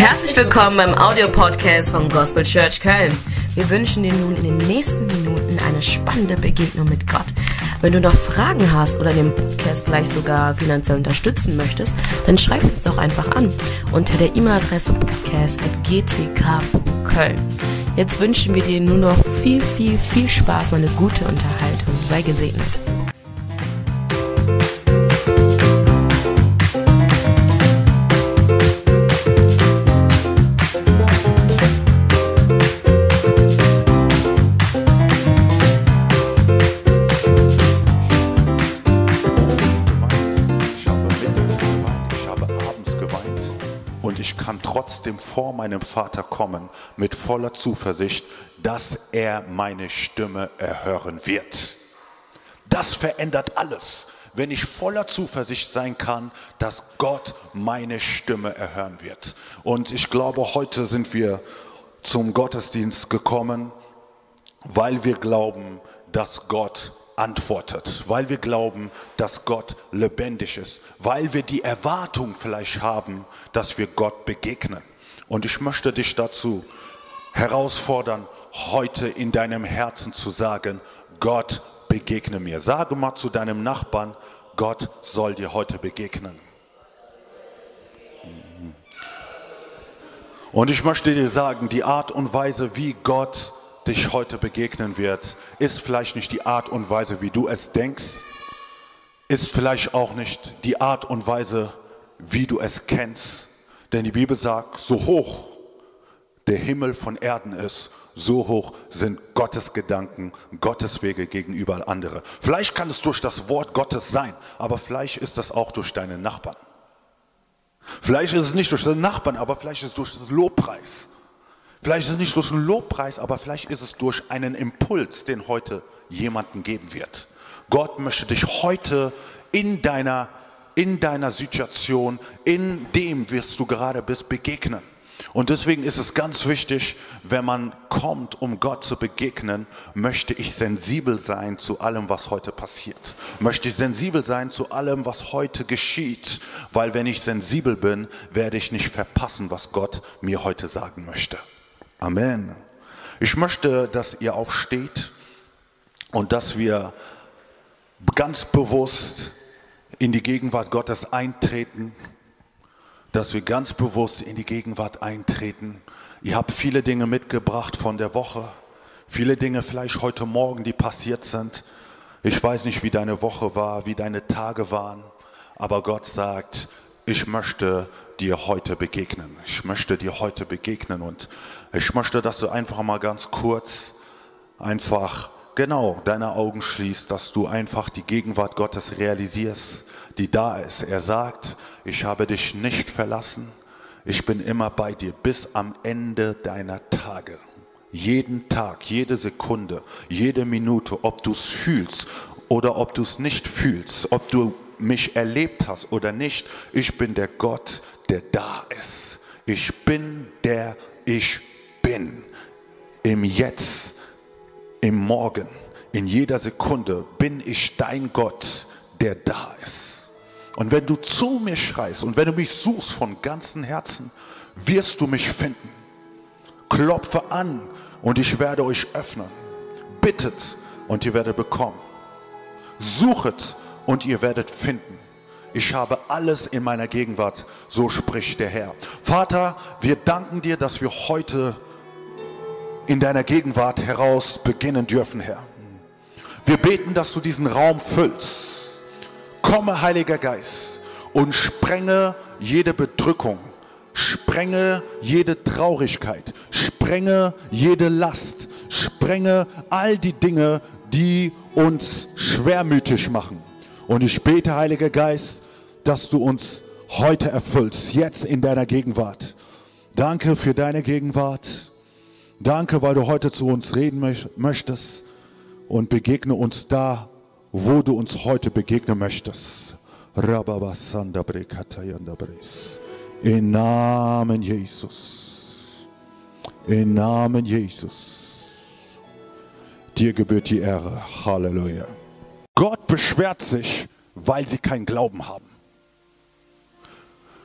Herzlich willkommen beim Audiopodcast von Gospel Church Köln. Wir wünschen dir nun in den nächsten Minuten eine spannende Begegnung mit Gott. Wenn du noch Fragen hast oder den Podcast vielleicht sogar finanziell unterstützen möchtest, dann schreib uns doch einfach an unter der E-Mail-Adresse podcast.gck.köln. Jetzt wünschen wir dir nur noch viel, viel, viel Spaß und eine gute Unterhaltung. Sei gesegnet. Vor meinem Vater kommen mit voller Zuversicht, dass er meine Stimme erhören wird. Das verändert alles, wenn ich voller Zuversicht sein kann, dass Gott meine Stimme erhören wird. Und ich glaube, heute sind wir zum Gottesdienst gekommen, weil wir glauben, dass Gott antwortet, weil wir glauben, dass Gott lebendig ist, weil wir die Erwartung vielleicht haben, dass wir Gott begegnen. Und ich möchte dich dazu herausfordern, heute in deinem Herzen zu sagen, Gott begegne mir. Sage mal zu deinem Nachbarn, Gott soll dir heute begegnen. Und ich möchte dir sagen, die Art und Weise, wie Gott dich heute begegnen wird, ist vielleicht nicht die Art und Weise, wie du es denkst, ist vielleicht auch nicht die Art und Weise, wie du es kennst. Denn die Bibel sagt, so hoch der Himmel von Erden ist, so hoch sind Gottes Gedanken, Gottes Wege gegenüber andere. Vielleicht kann es durch das Wort Gottes sein, aber vielleicht ist das auch durch deine Nachbarn. Vielleicht ist es nicht durch den Nachbarn, aber vielleicht ist es durch das Lobpreis. Vielleicht ist es nicht durch den Lobpreis, aber vielleicht ist es durch einen Impuls, den heute jemanden geben wird. Gott möchte dich heute in deiner, in deiner Situation, in dem, wirst du gerade bist, begegnen. Und deswegen ist es ganz wichtig, wenn man kommt, um Gott zu begegnen, möchte ich sensibel sein zu allem, was heute passiert. Möchte ich sensibel sein zu allem, was heute geschieht. Weil wenn ich sensibel bin, werde ich nicht verpassen, was Gott mir heute sagen möchte. Amen. Ich möchte, dass ihr aufsteht und dass wir ganz bewusst in die Gegenwart Gottes eintreten dass wir ganz bewusst in die Gegenwart eintreten. Ihr habt viele Dinge mitgebracht von der Woche, viele Dinge vielleicht heute Morgen, die passiert sind. Ich weiß nicht, wie deine Woche war, wie deine Tage waren, aber Gott sagt, ich möchte dir heute begegnen. Ich möchte dir heute begegnen und ich möchte, dass du einfach mal ganz kurz einfach genau deine Augen schließt, dass du einfach die Gegenwart Gottes realisierst, die da ist. Er sagt, ich habe dich nicht verlassen, ich bin immer bei dir bis am Ende deiner Tage. Jeden Tag, jede Sekunde, jede Minute, ob du es fühlst oder ob du es nicht fühlst, ob du mich erlebt hast oder nicht, ich bin der Gott, der da ist. Ich bin der ich bin. Im Jetzt, im Morgen, in jeder Sekunde bin ich dein Gott, der da ist. Und wenn du zu mir schreist und wenn du mich suchst von ganzem Herzen, wirst du mich finden. Klopfe an und ich werde euch öffnen. Bittet und ihr werdet bekommen. Suchet und ihr werdet finden. Ich habe alles in meiner Gegenwart, so spricht der Herr. Vater, wir danken dir, dass wir heute in deiner Gegenwart heraus beginnen dürfen, Herr. Wir beten, dass du diesen Raum füllst. Komme, Heiliger Geist, und sprenge jede Bedrückung, sprenge jede Traurigkeit, sprenge jede Last, sprenge all die Dinge, die uns schwermütig machen. Und ich bete, Heiliger Geist, dass du uns heute erfüllst, jetzt in deiner Gegenwart. Danke für deine Gegenwart. Danke, weil du heute zu uns reden möch- möchtest und begegne uns da, wo du uns heute begegnen möchtest. Im Namen Jesus. Im Namen Jesus. Dir gebührt die Ehre. Halleluja. Gott beschwert sich, weil sie keinen Glauben haben.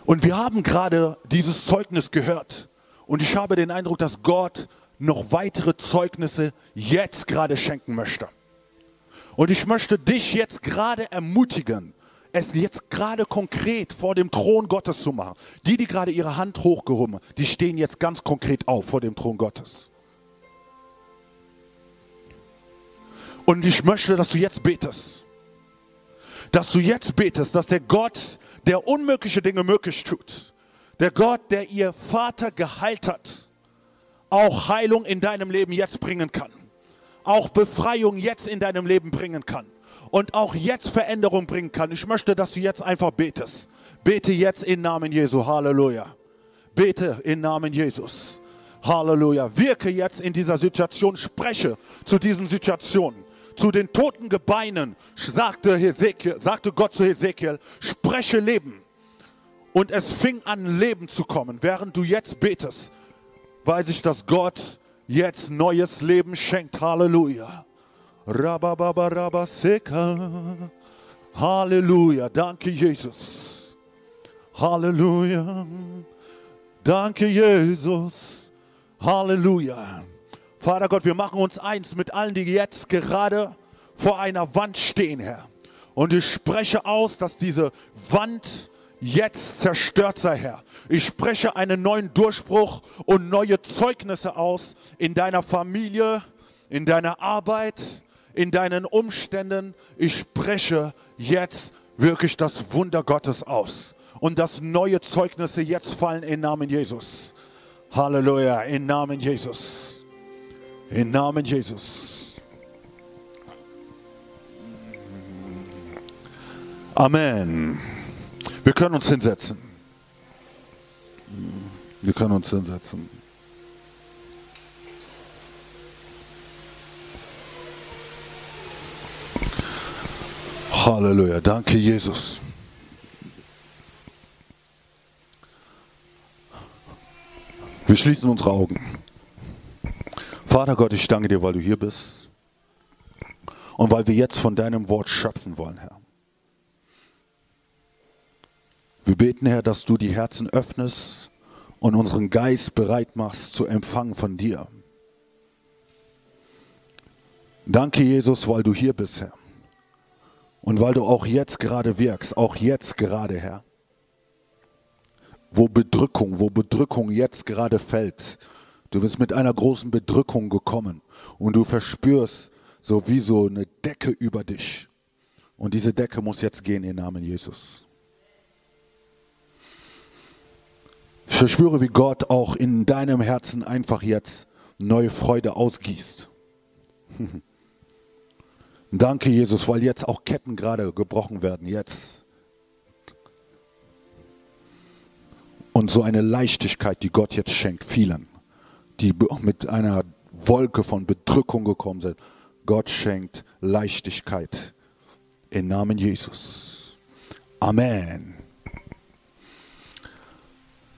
Und wir haben gerade dieses Zeugnis gehört. Und ich habe den Eindruck, dass Gott noch weitere Zeugnisse jetzt gerade schenken möchte. Und ich möchte dich jetzt gerade ermutigen, es jetzt gerade konkret vor dem Thron Gottes zu machen. Die, die gerade ihre Hand hochgehoben haben, die stehen jetzt ganz konkret auf vor dem Thron Gottes. Und ich möchte, dass du jetzt betest. Dass du jetzt betest, dass der Gott, der unmögliche Dinge möglich tut, der Gott, der ihr Vater geheilt hat, auch Heilung in deinem Leben jetzt bringen kann. Auch Befreiung jetzt in deinem Leben bringen kann. Und auch jetzt Veränderung bringen kann. Ich möchte, dass du jetzt einfach betest. Bete jetzt im Namen Jesu. Halleluja. Bete im Namen Jesus. Halleluja. Wirke jetzt in dieser Situation. Spreche zu diesen Situationen. Zu den toten Gebeinen sagte, Hesekiel, sagte Gott zu Hesekiel, spreche Leben. Und es fing an, Leben zu kommen. Während du jetzt betest, weiß ich, dass Gott jetzt neues Leben schenkt. Halleluja. Halleluja. Danke, Jesus. Halleluja. Danke, Jesus. Halleluja. Vater Gott, wir machen uns eins mit allen, die jetzt gerade vor einer Wand stehen, Herr. Und ich spreche aus, dass diese Wand jetzt zerstört sei, Herr. Ich spreche einen neuen Durchbruch und neue Zeugnisse aus in deiner Familie, in deiner Arbeit, in deinen Umständen. Ich spreche jetzt wirklich das Wunder Gottes aus. Und dass neue Zeugnisse jetzt fallen im Namen Jesus. Halleluja, im Namen Jesus. Im Namen Jesus. Amen. Wir können uns hinsetzen. Wir können uns hinsetzen. Halleluja. Danke, Jesus. Wir schließen unsere Augen. Vater Gott, ich danke dir, weil du hier bist und weil wir jetzt von deinem Wort schöpfen wollen, Herr. Wir beten, Herr, dass du die Herzen öffnest und unseren Geist bereit machst zu empfangen von dir. Danke, Jesus, weil du hier bist, Herr. Und weil du auch jetzt gerade wirkst, auch jetzt gerade, Herr. Wo Bedrückung, wo Bedrückung jetzt gerade fällt. Du bist mit einer großen Bedrückung gekommen und du verspürst so wie so eine Decke über dich. Und diese Decke muss jetzt gehen im Namen Jesus. Ich verspüre, wie Gott auch in deinem Herzen einfach jetzt neue Freude ausgießt. Danke, Jesus, weil jetzt auch Ketten gerade gebrochen werden, jetzt. Und so eine Leichtigkeit, die Gott jetzt schenkt, vielen, die mit einer Wolke von Bedrückung gekommen sind. Gott schenkt Leichtigkeit im Namen Jesus. Amen.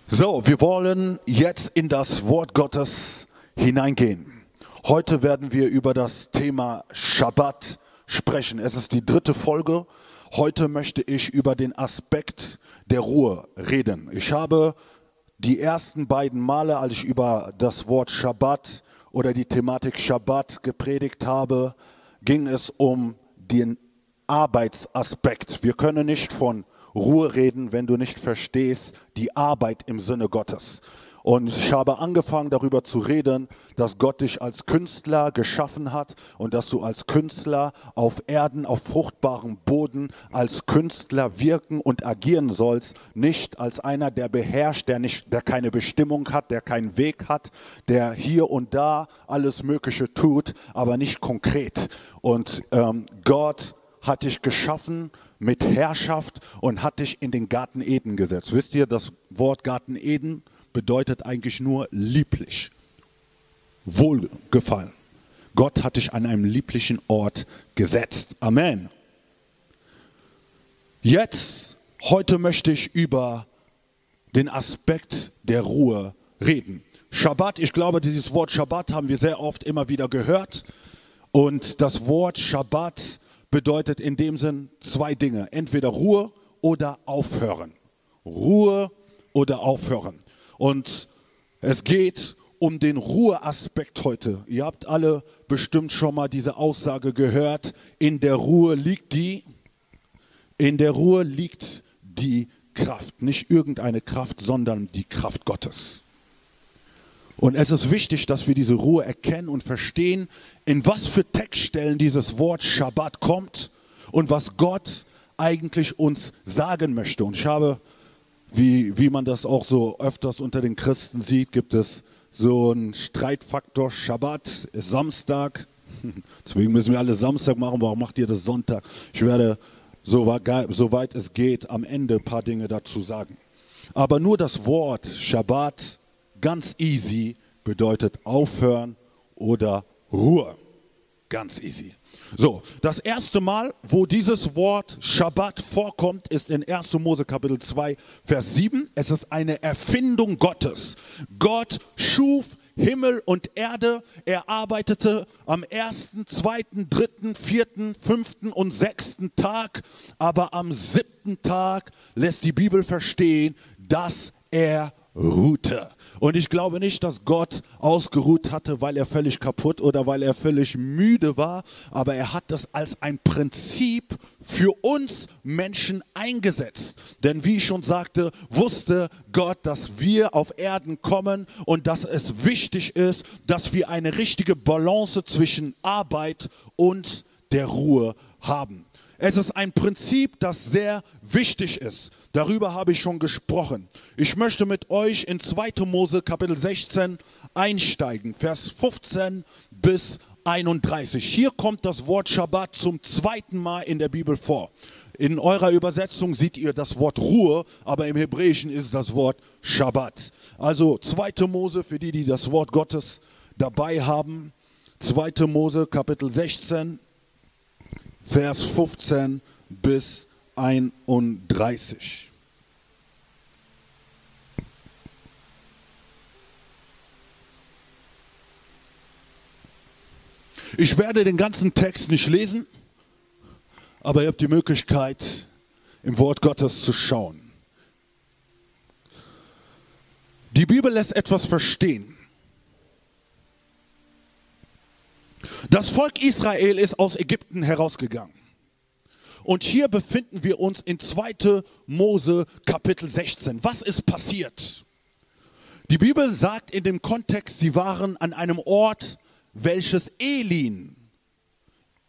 So, wir wollen jetzt in das Wort Gottes hineingehen. Heute werden wir über das Thema Schabbat sprechen. Es ist die dritte Folge. Heute möchte ich über den Aspekt der Ruhe reden. Ich habe die ersten beiden Male, als ich über das Wort Schabbat oder die Thematik Schabbat gepredigt habe, ging es um den Arbeitsaspekt. Wir können nicht von Ruhe reden, wenn du nicht verstehst die Arbeit im Sinne Gottes. Und ich habe angefangen darüber zu reden, dass Gott dich als Künstler geschaffen hat und dass du als Künstler auf Erden, auf fruchtbarem Boden, als Künstler wirken und agieren sollst, nicht als einer, der beherrscht, der, nicht, der keine Bestimmung hat, der keinen Weg hat, der hier und da alles Mögliche tut, aber nicht konkret. Und ähm, Gott hat dich geschaffen mit Herrschaft und hat dich in den Garten Eden gesetzt. Wisst ihr, das Wort Garten Eden bedeutet eigentlich nur lieblich, wohlgefallen. Gott hat dich an einem lieblichen Ort gesetzt. Amen. Jetzt, heute möchte ich über den Aspekt der Ruhe reden. Schabbat, ich glaube, dieses Wort Schabbat haben wir sehr oft immer wieder gehört. Und das Wort Schabbat bedeutet in dem Sinn zwei Dinge. Entweder Ruhe oder aufhören. Ruhe oder aufhören. Und es geht um den Ruheaspekt heute. Ihr habt alle bestimmt schon mal diese Aussage gehört. In der Ruhe liegt die, in der Ruhe liegt die Kraft. Nicht irgendeine Kraft, sondern die Kraft Gottes. Und es ist wichtig, dass wir diese Ruhe erkennen und verstehen, in was für Textstellen dieses Wort Shabbat kommt und was Gott eigentlich uns sagen möchte. Und ich habe, wie, wie man das auch so öfters unter den Christen sieht, gibt es so einen Streitfaktor. Shabbat ist Samstag. Deswegen müssen wir alle Samstag machen. Warum macht ihr das Sonntag? Ich werde, soweit es geht, am Ende ein paar Dinge dazu sagen. Aber nur das Wort Shabbat Ganz easy bedeutet aufhören oder Ruhe. Ganz easy. So, das erste Mal, wo dieses Wort Shabbat vorkommt, ist in 1. Mose Kapitel 2, Vers 7. Es ist eine Erfindung Gottes. Gott schuf Himmel und Erde. Er arbeitete am ersten, zweiten, dritten, vierten, fünften und sechsten Tag. Aber am siebten Tag lässt die Bibel verstehen, dass er ruhte. Und ich glaube nicht, dass Gott ausgeruht hatte, weil er völlig kaputt oder weil er völlig müde war, aber er hat das als ein Prinzip für uns Menschen eingesetzt. Denn wie ich schon sagte, wusste Gott, dass wir auf Erden kommen und dass es wichtig ist, dass wir eine richtige Balance zwischen Arbeit und der Ruhe haben. Es ist ein Prinzip, das sehr wichtig ist. Darüber habe ich schon gesprochen. Ich möchte mit euch in 2. Mose Kapitel 16 einsteigen, Vers 15 bis 31. Hier kommt das Wort Shabbat zum zweiten Mal in der Bibel vor. In eurer Übersetzung seht ihr das Wort Ruhe, aber im Hebräischen ist das Wort Shabbat. Also 2. Mose für die, die das Wort Gottes dabei haben. 2. Mose Kapitel 16, Vers 15 bis 31. Ich werde den ganzen Text nicht lesen, aber ihr habt die Möglichkeit, im Wort Gottes zu schauen. Die Bibel lässt etwas verstehen. Das Volk Israel ist aus Ägypten herausgegangen. Und hier befinden wir uns in 2. Mose Kapitel 16. Was ist passiert? Die Bibel sagt in dem Kontext, sie waren an einem Ort, welches Elin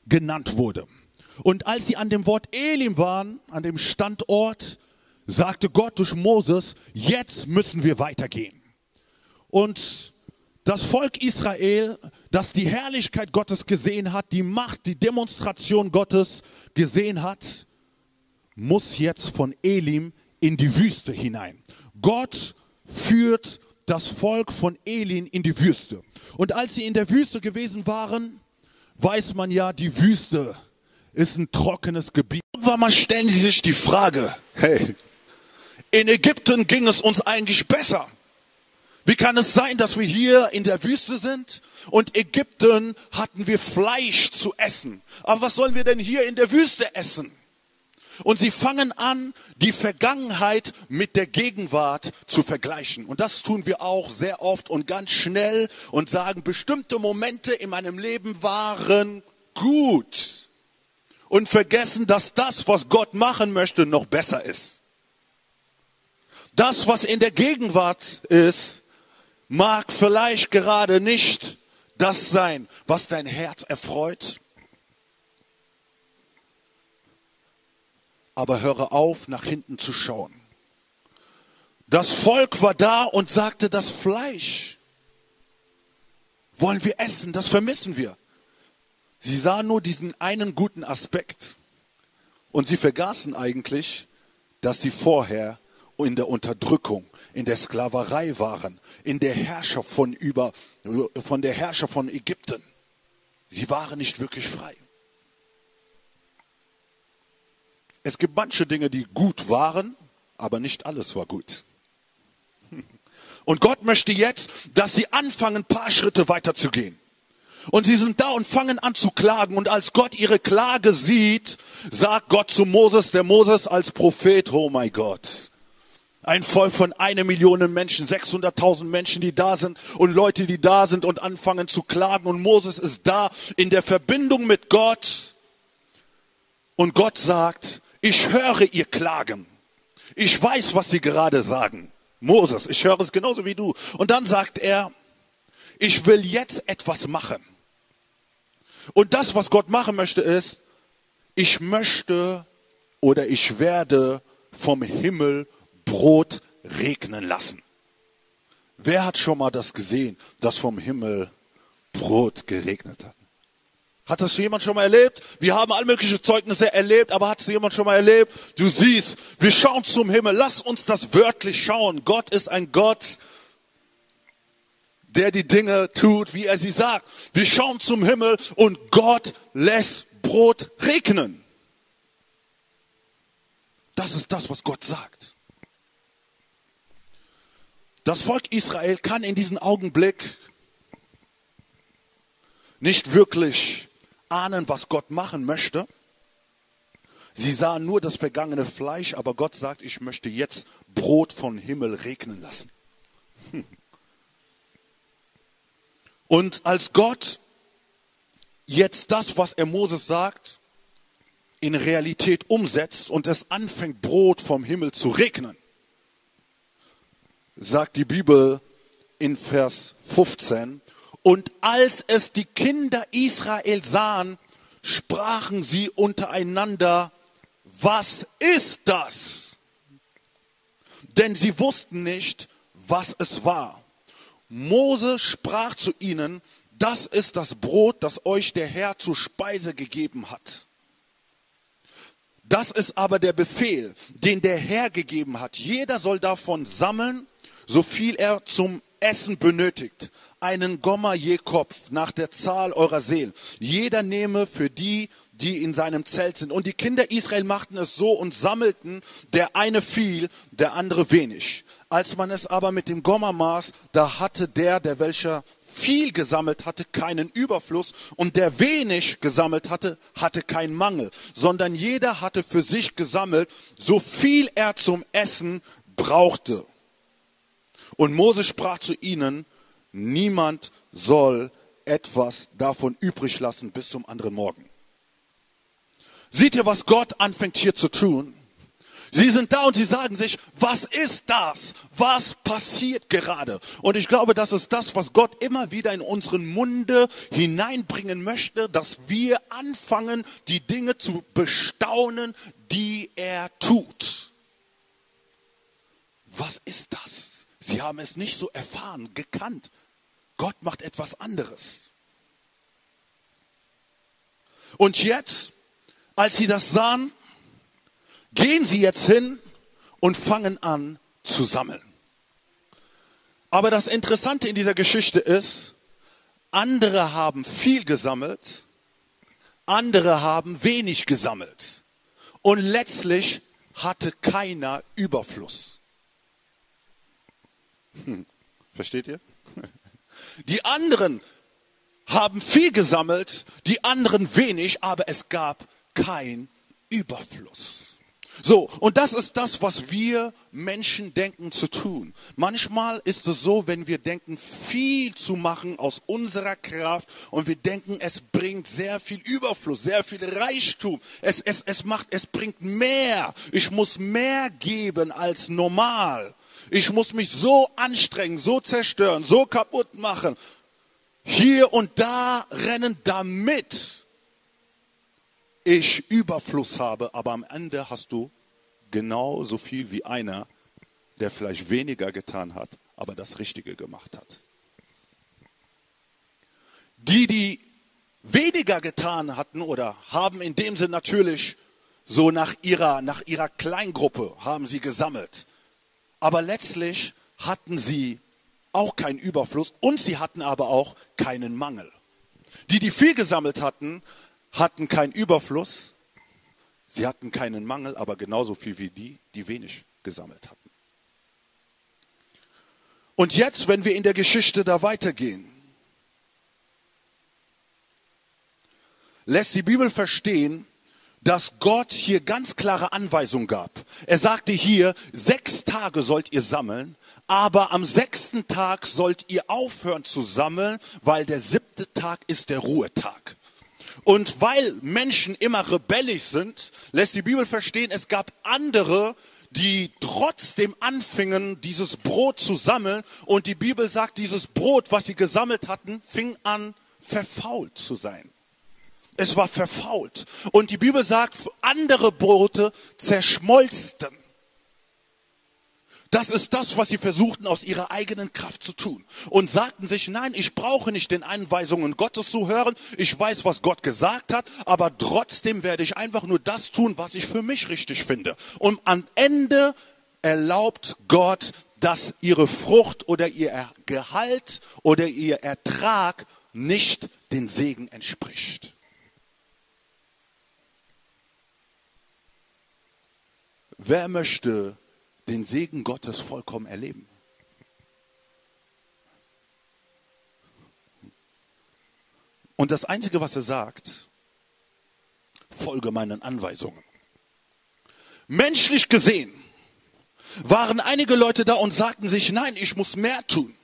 genannt wurde. Und als sie an dem Wort Elim waren, an dem Standort, sagte Gott durch Moses, jetzt müssen wir weitergehen. Und das Volk Israel, das die Herrlichkeit Gottes gesehen hat, die Macht, die Demonstration Gottes gesehen hat, muss jetzt von Elim in die Wüste hinein. Gott führt das Volk von Elin in die Wüste. Und als sie in der Wüste gewesen waren, weiß man ja, die Wüste ist ein trockenes Gebiet. Irgendwann mal stellen sie sich die Frage, hey, in Ägypten ging es uns eigentlich besser. Wie kann es sein, dass wir hier in der Wüste sind und Ägypten hatten wir Fleisch zu essen? Aber was sollen wir denn hier in der Wüste essen? Und sie fangen an, die Vergangenheit mit der Gegenwart zu vergleichen. Und das tun wir auch sehr oft und ganz schnell und sagen, bestimmte Momente in meinem Leben waren gut. Und vergessen, dass das, was Gott machen möchte, noch besser ist. Das, was in der Gegenwart ist, mag vielleicht gerade nicht das sein, was dein Herz erfreut. Aber höre auf, nach hinten zu schauen. Das Volk war da und sagte, das Fleisch wollen wir essen, das vermissen wir. Sie sahen nur diesen einen guten Aspekt und sie vergaßen eigentlich, dass sie vorher in der Unterdrückung, in der Sklaverei waren, in der Herrscher von über, von der Herrscher von Ägypten. Sie waren nicht wirklich frei. Es gibt manche Dinge, die gut waren, aber nicht alles war gut. Und Gott möchte jetzt, dass sie anfangen, ein paar Schritte weiter zu gehen. Und sie sind da und fangen an zu klagen. Und als Gott ihre Klage sieht, sagt Gott zu Moses, der Moses als Prophet, oh mein Gott, Ein Volk von einer Million Menschen, 600.000 Menschen, die da sind und Leute, die da sind und anfangen zu klagen. Und Moses ist da in der Verbindung mit Gott. Und Gott sagt, ich höre ihr Klagen. Ich weiß, was sie gerade sagen. Moses, ich höre es genauso wie du. Und dann sagt er, ich will jetzt etwas machen. Und das, was Gott machen möchte, ist, ich möchte oder ich werde vom Himmel Brot regnen lassen. Wer hat schon mal das gesehen, dass vom Himmel Brot geregnet hat? Hat das jemand schon mal erlebt? Wir haben all mögliche Zeugnisse erlebt, aber hat es jemand schon mal erlebt? Du siehst, wir schauen zum Himmel. Lass uns das wörtlich schauen. Gott ist ein Gott, der die Dinge tut, wie er sie sagt. Wir schauen zum Himmel und Gott lässt Brot regnen. Das ist das, was Gott sagt. Das Volk Israel kann in diesem Augenblick nicht wirklich ahnen, was Gott machen möchte. Sie sahen nur das vergangene Fleisch, aber Gott sagt, ich möchte jetzt Brot vom Himmel regnen lassen. Hm. Und als Gott jetzt das, was er Moses sagt, in Realität umsetzt und es anfängt, Brot vom Himmel zu regnen, sagt die Bibel in Vers 15, und als es die Kinder Israel sahen, sprachen sie untereinander, was ist das? Denn sie wussten nicht, was es war. Mose sprach zu ihnen, das ist das Brot, das euch der Herr zur Speise gegeben hat. Das ist aber der Befehl, den der Herr gegeben hat. Jeder soll davon sammeln, so viel er zum Essen benötigt. Einen Gomma je Kopf nach der Zahl eurer Seelen. Jeder nehme für die, die in seinem Zelt sind. Und die Kinder Israel machten es so und sammelten, der eine viel, der andere wenig. Als man es aber mit dem Gomma maß, da hatte der, der welcher viel gesammelt hatte, keinen Überfluss und der wenig gesammelt hatte, hatte keinen Mangel, sondern jeder hatte für sich gesammelt, so viel er zum Essen brauchte. Und Mose sprach zu ihnen, niemand soll etwas davon übrig lassen bis zum anderen Morgen. Seht ihr, was Gott anfängt hier zu tun? Sie sind da und sie sagen sich, was ist das? Was passiert gerade? Und ich glaube, das ist das, was Gott immer wieder in unseren Munde hineinbringen möchte, dass wir anfangen, die Dinge zu bestaunen, die er tut. Was ist das? Sie haben es nicht so erfahren, gekannt. Gott macht etwas anderes. Und jetzt, als sie das sahen, gehen sie jetzt hin und fangen an zu sammeln. Aber das Interessante in dieser Geschichte ist, andere haben viel gesammelt, andere haben wenig gesammelt. Und letztlich hatte keiner Überfluss. Versteht ihr? Die anderen haben viel gesammelt, die anderen wenig, aber es gab kein Überfluss. So, und das ist das, was wir Menschen denken zu tun. Manchmal ist es so, wenn wir denken, viel zu machen aus unserer Kraft und wir denken, es bringt sehr viel Überfluss, sehr viel Reichtum. Es, es, es macht, es bringt mehr. Ich muss mehr geben als normal. Ich muss mich so anstrengen, so zerstören, so kaputt machen. Hier und da rennen damit ich Überfluss habe, aber am Ende hast du genauso viel wie einer, der vielleicht weniger getan hat, aber das Richtige gemacht hat. Die, die weniger getan hatten oder haben in dem Sinn natürlich so nach ihrer, nach ihrer Kleingruppe haben sie gesammelt. Aber letztlich hatten sie auch keinen Überfluss und sie hatten aber auch keinen Mangel. Die, die viel gesammelt hatten, hatten keinen Überfluss, sie hatten keinen Mangel, aber genauso viel wie die, die wenig gesammelt hatten. Und jetzt, wenn wir in der Geschichte da weitergehen, lässt die Bibel verstehen, dass Gott hier ganz klare Anweisungen gab. Er sagte hier, sechs Tage sollt ihr sammeln, aber am sechsten Tag sollt ihr aufhören zu sammeln, weil der siebte Tag ist der Ruhetag. Und weil Menschen immer rebellisch sind, lässt die Bibel verstehen, es gab andere, die trotzdem anfingen, dieses Brot zu sammeln. Und die Bibel sagt, dieses Brot, was sie gesammelt hatten, fing an, verfault zu sein. Es war verfault. Und die Bibel sagt, andere Brote zerschmolzten. Das ist das, was sie versuchten aus ihrer eigenen Kraft zu tun. Und sagten sich, nein, ich brauche nicht den Einweisungen Gottes zu hören. Ich weiß, was Gott gesagt hat, aber trotzdem werde ich einfach nur das tun, was ich für mich richtig finde. Und am Ende erlaubt Gott, dass ihre Frucht oder ihr Gehalt oder ihr Ertrag nicht den Segen entspricht. Wer möchte den Segen Gottes vollkommen erleben. Und das Einzige, was er sagt, folge meinen Anweisungen. Menschlich gesehen waren einige Leute da und sagten sich, nein, ich muss mehr tun.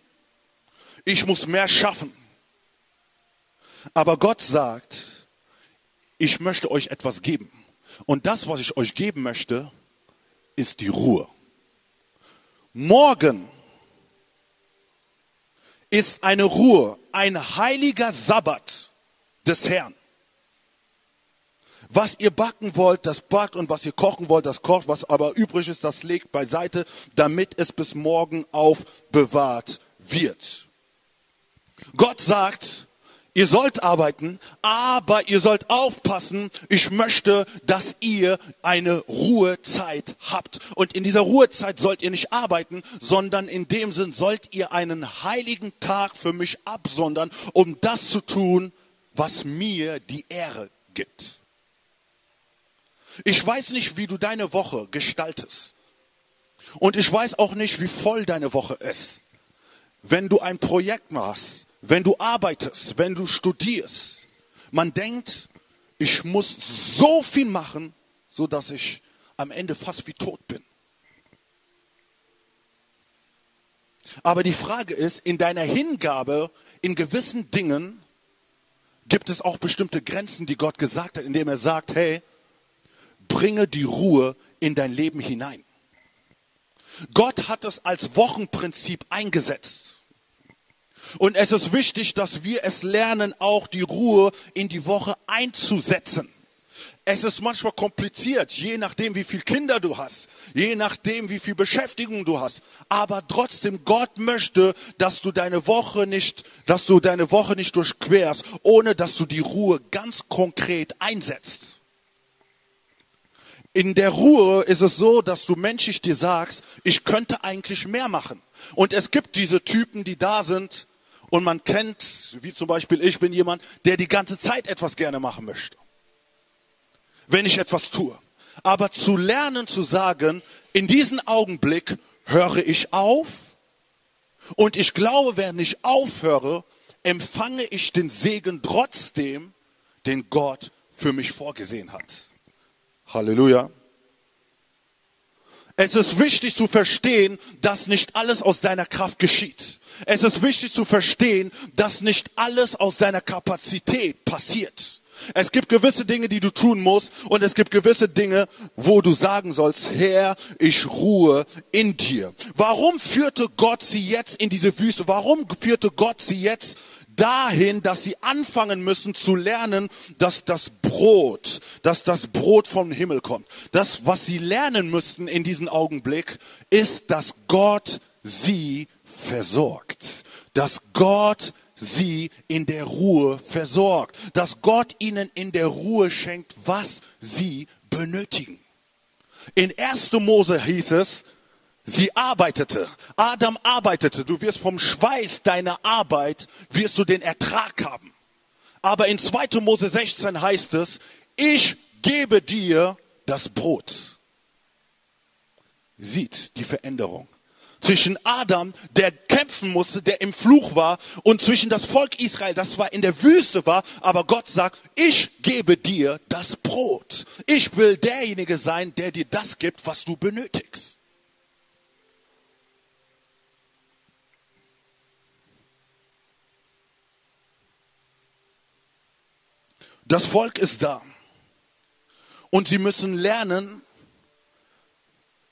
Ich muss mehr schaffen. Aber Gott sagt, ich möchte euch etwas geben. Und das, was ich euch geben möchte, ist die Ruhe. Morgen ist eine Ruhe, ein heiliger Sabbat des Herrn. Was ihr backen wollt, das backt und was ihr kochen wollt, das kocht. Was aber übrig ist, das legt beiseite, damit es bis morgen aufbewahrt wird. Gott sagt, Ihr sollt arbeiten, aber ihr sollt aufpassen. Ich möchte, dass ihr eine Ruhezeit habt. Und in dieser Ruhezeit sollt ihr nicht arbeiten, sondern in dem Sinn sollt ihr einen heiligen Tag für mich absondern, um das zu tun, was mir die Ehre gibt. Ich weiß nicht, wie du deine Woche gestaltest. Und ich weiß auch nicht, wie voll deine Woche ist. Wenn du ein Projekt machst, wenn du arbeitest, wenn du studierst, man denkt, ich muss so viel machen, so dass ich am Ende fast wie tot bin. Aber die Frage ist, in deiner Hingabe in gewissen Dingen gibt es auch bestimmte Grenzen, die Gott gesagt hat, indem er sagt, hey, bringe die Ruhe in dein Leben hinein. Gott hat es als Wochenprinzip eingesetzt. Und es ist wichtig, dass wir es lernen, auch die Ruhe in die Woche einzusetzen. Es ist manchmal kompliziert, je nachdem, wie viel Kinder du hast, je nachdem, wie viel Beschäftigung du hast. Aber trotzdem, Gott möchte, dass du deine Woche nicht, dass du deine Woche nicht durchquerst, ohne dass du die Ruhe ganz konkret einsetzt. In der Ruhe ist es so, dass du menschlich dir sagst, ich könnte eigentlich mehr machen. Und es gibt diese Typen, die da sind, und man kennt, wie zum Beispiel ich bin jemand, der die ganze Zeit etwas gerne machen möchte. Wenn ich etwas tue. Aber zu lernen zu sagen, in diesem Augenblick höre ich auf. Und ich glaube, wenn ich aufhöre, empfange ich den Segen trotzdem, den Gott für mich vorgesehen hat. Halleluja. Es ist wichtig zu verstehen, dass nicht alles aus deiner Kraft geschieht. Es ist wichtig zu verstehen, dass nicht alles aus deiner Kapazität passiert. Es gibt gewisse Dinge, die du tun musst und es gibt gewisse Dinge, wo du sagen sollst, Herr, ich ruhe in dir. Warum führte Gott sie jetzt in diese Wüste? Warum führte Gott sie jetzt dahin, dass sie anfangen müssen zu lernen, dass das Brot, dass das Brot vom Himmel kommt. Das, was sie lernen müssten in diesem Augenblick, ist, dass Gott sie versorgt. Dass Gott sie in der Ruhe versorgt. Dass Gott ihnen in der Ruhe schenkt, was sie benötigen. In 1. Mose hieß es, Sie arbeitete. Adam arbeitete. Du wirst vom Schweiß deiner Arbeit, wirst du den Ertrag haben. Aber in 2. Mose 16 heißt es, ich gebe dir das Brot. Sieht die Veränderung. Zwischen Adam, der kämpfen musste, der im Fluch war, und zwischen das Volk Israel, das war in der Wüste war. Aber Gott sagt, ich gebe dir das Brot. Ich will derjenige sein, der dir das gibt, was du benötigst. Das Volk ist da. Und sie müssen lernen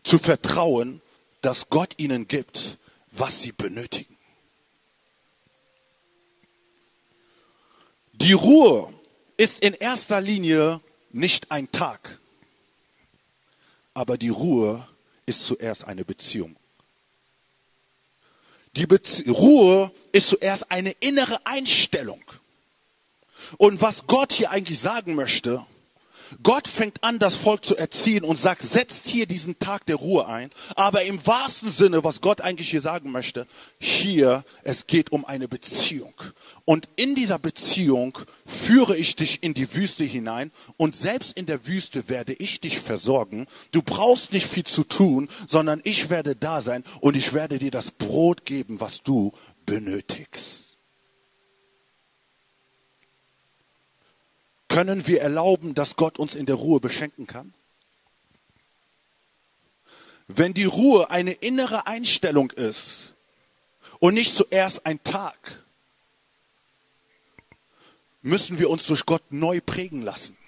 zu vertrauen, dass Gott ihnen gibt, was sie benötigen. Die Ruhe ist in erster Linie nicht ein Tag, aber die Ruhe ist zuerst eine Beziehung. Die Bezie Ruhe ist zuerst eine innere Einstellung. Und was Gott hier eigentlich sagen möchte, Gott fängt an, das Volk zu erziehen und sagt, setzt hier diesen Tag der Ruhe ein. Aber im wahrsten Sinne, was Gott eigentlich hier sagen möchte, hier, es geht um eine Beziehung. Und in dieser Beziehung führe ich dich in die Wüste hinein und selbst in der Wüste werde ich dich versorgen. Du brauchst nicht viel zu tun, sondern ich werde da sein und ich werde dir das Brot geben, was du benötigst. Können wir erlauben, dass Gott uns in der Ruhe beschenken kann? Wenn die Ruhe eine innere Einstellung ist und nicht zuerst ein Tag, müssen wir uns durch Gott neu prägen lassen.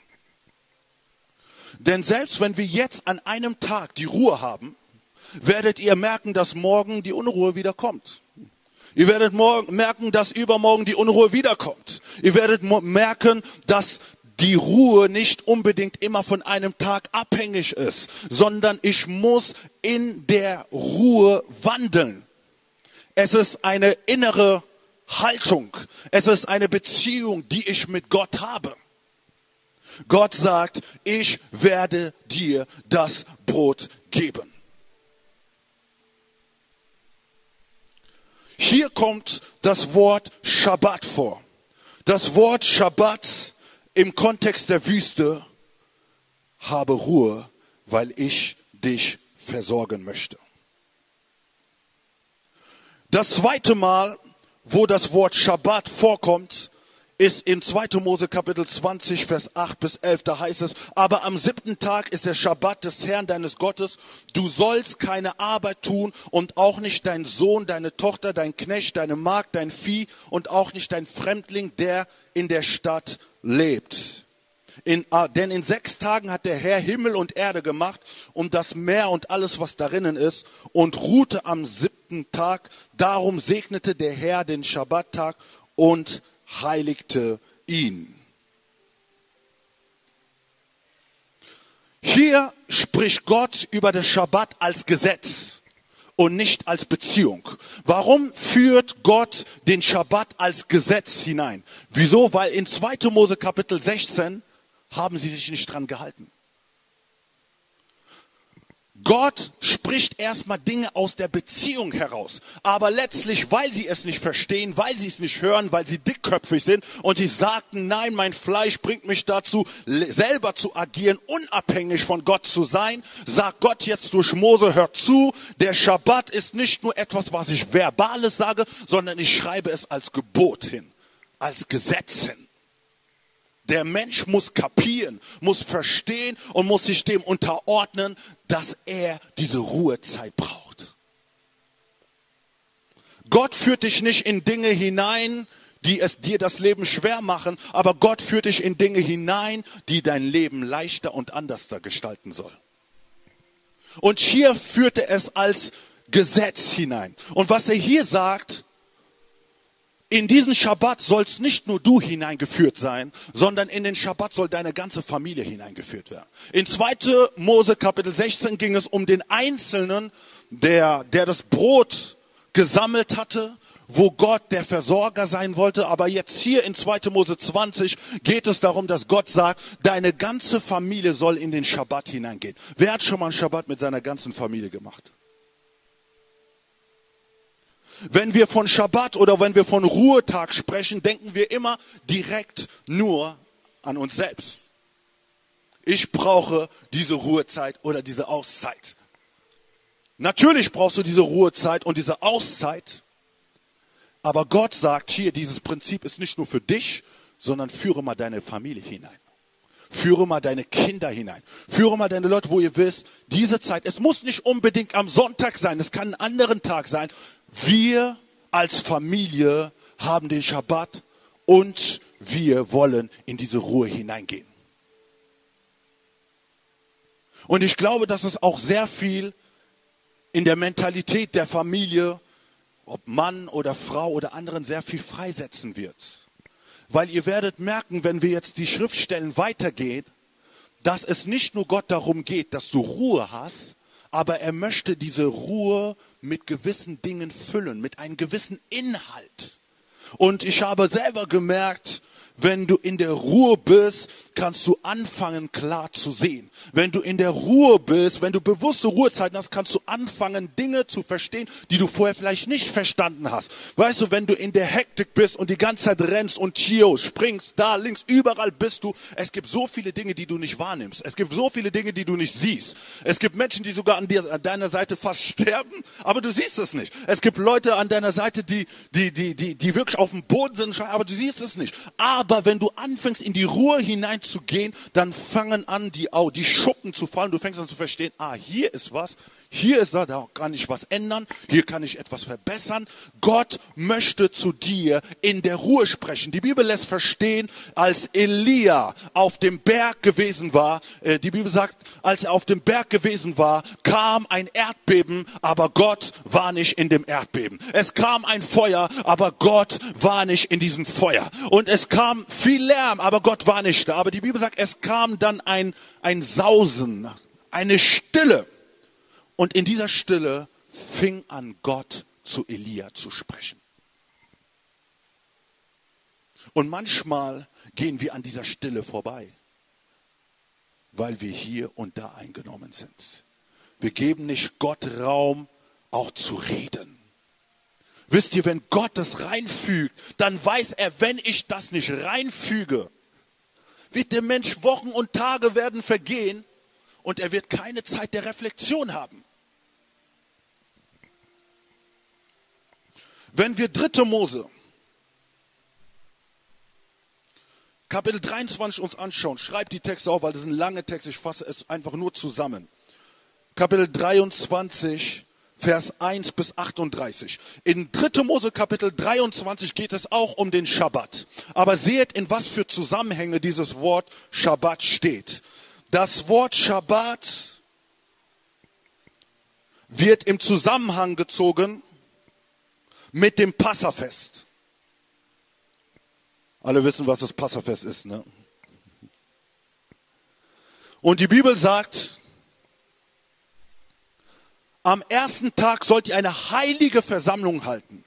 Denn selbst wenn wir jetzt an einem Tag die Ruhe haben, werdet ihr merken, dass morgen die Unruhe wieder kommt. Ihr werdet morgen merken, dass übermorgen die Unruhe wiederkommt. Ihr werdet merken, dass die Ruhe nicht unbedingt immer von einem Tag abhängig ist, sondern ich muss in der Ruhe wandeln. Es ist eine innere Haltung. Es ist eine Beziehung, die ich mit Gott habe. Gott sagt, ich werde dir das Brot geben. Hier kommt das Wort Shabbat vor. Das Wort Shabbat im Kontext der Wüste, habe Ruhe, weil ich dich versorgen möchte. Das zweite Mal, wo das Wort Shabbat vorkommt, ist in 2. Mose Kapitel 20, Vers 8 bis 11. Da heißt es, aber am siebten Tag ist der Schabbat des Herrn deines Gottes. Du sollst keine Arbeit tun und auch nicht dein Sohn, deine Tochter, dein Knecht, deine Magd, dein Vieh und auch nicht dein Fremdling, der in der Stadt lebt. In, ah, denn in sechs Tagen hat der Herr Himmel und Erde gemacht und das Meer und alles, was darinnen ist, und ruhte am siebten Tag. Darum segnete der Herr den Schabbattag und heiligte ihn. Hier spricht Gott über den Schabbat als Gesetz und nicht als Beziehung. Warum führt Gott den Schabbat als Gesetz hinein? Wieso? Weil in 2. Mose Kapitel 16 haben sie sich nicht dran gehalten. Gott spricht erstmal Dinge aus der Beziehung heraus. Aber letztlich, weil sie es nicht verstehen, weil sie es nicht hören, weil sie dickköpfig sind und sie sagten, nein, mein Fleisch bringt mich dazu, selber zu agieren, unabhängig von Gott zu sein, sagt Gott jetzt durch Mose, hört zu, der Schabbat ist nicht nur etwas, was ich verbales sage, sondern ich schreibe es als Gebot hin, als Gesetz hin. Der Mensch muss kapieren, muss verstehen und muss sich dem unterordnen, dass er diese Ruhezeit braucht. Gott führt dich nicht in Dinge hinein, die es dir das Leben schwer machen, aber Gott führt dich in Dinge hinein, die dein Leben leichter und anders gestalten soll. Und hier führte es als Gesetz hinein. Und was er hier sagt, in diesen Schabbat sollst nicht nur du hineingeführt sein, sondern in den Schabbat soll deine ganze Familie hineingeführt werden. In 2. Mose Kapitel 16 ging es um den Einzelnen, der, der das Brot gesammelt hatte, wo Gott der Versorger sein wollte. Aber jetzt hier in 2. Mose 20 geht es darum, dass Gott sagt, deine ganze Familie soll in den Schabbat hineingehen. Wer hat schon mal einen Schabbat mit seiner ganzen Familie gemacht? Wenn wir von Schabbat oder wenn wir von Ruhetag sprechen, denken wir immer direkt nur an uns selbst. Ich brauche diese Ruhezeit oder diese Auszeit. Natürlich brauchst du diese Ruhezeit und diese Auszeit. Aber Gott sagt hier, dieses Prinzip ist nicht nur für dich, sondern führe mal deine Familie hinein. Führe mal deine Kinder hinein. Führe mal deine Leute, wo ihr wisst, diese Zeit, es muss nicht unbedingt am Sonntag sein, es kann einen anderen Tag sein. Wir als Familie haben den Schabbat und wir wollen in diese Ruhe hineingehen. Und ich glaube, dass es auch sehr viel in der Mentalität der Familie, ob Mann oder Frau oder anderen, sehr viel freisetzen wird. Weil ihr werdet merken, wenn wir jetzt die Schriftstellen weitergehen, dass es nicht nur Gott darum geht, dass du Ruhe hast, aber er möchte diese Ruhe mit gewissen Dingen füllen, mit einem gewissen Inhalt. Und ich habe selber gemerkt, wenn du in der Ruhe bist, kannst du anfangen klar zu sehen. Wenn du in der Ruhe bist, wenn du bewusste Ruhezeiten hast, kannst du anfangen Dinge zu verstehen, die du vorher vielleicht nicht verstanden hast. Weißt du, wenn du in der Hektik bist und die ganze Zeit rennst und hier springst, da links, überall bist du, es gibt so viele Dinge, die du nicht wahrnimmst. Es gibt so viele Dinge, die du nicht siehst. Es gibt Menschen, die sogar an, dir, an deiner Seite fast sterben, aber du siehst es nicht. Es gibt Leute an deiner Seite, die, die, die, die, die wirklich auf dem Boden sind, aber du siehst es nicht. Aber aber wenn du anfängst, in die Ruhe hineinzugehen, dann fangen an, die, die Schuppen zu fallen. Du fängst an zu verstehen, ah, hier ist was, hier ist er, da kann ich was ändern, hier kann ich etwas verbessern. Gott möchte zu dir in der Ruhe sprechen. Die Bibel lässt verstehen, als Elia auf dem Berg gewesen war, äh, die Bibel sagt, als er auf dem Berg gewesen war, kam ein Erdbeben, aber Gott war nicht in dem Erdbeben. Es kam ein Feuer, aber Gott war nicht in diesem Feuer. Und es kam viel Lärm, aber Gott war nicht da. Aber die Bibel sagt, es kam dann ein, ein Sausen, eine Stille. Und in dieser Stille fing an Gott zu Elia zu sprechen. Und manchmal gehen wir an dieser Stille vorbei, weil wir hier und da eingenommen sind. Wir geben nicht Gott Raum, auch zu reden. Wisst ihr, wenn Gott das reinfügt, dann weiß er, wenn ich das nicht reinfüge, wird der Mensch Wochen und Tage werden vergehen und er wird keine Zeit der Reflexion haben. Wenn wir dritte Mose, Kapitel 23 uns anschauen, schreibt die Texte auf, weil das sind lange Texte, ich fasse es einfach nur zusammen. Kapitel 23, Vers 1 bis 38. In 3. Mose Kapitel 23 geht es auch um den Schabbat. Aber seht, in was für Zusammenhänge dieses Wort Schabbat steht. Das Wort Schabbat wird im Zusammenhang gezogen mit dem Passafest. Alle wissen, was das Passafest ist. Ne? Und die Bibel sagt, am ersten Tag sollt ihr eine heilige Versammlung halten.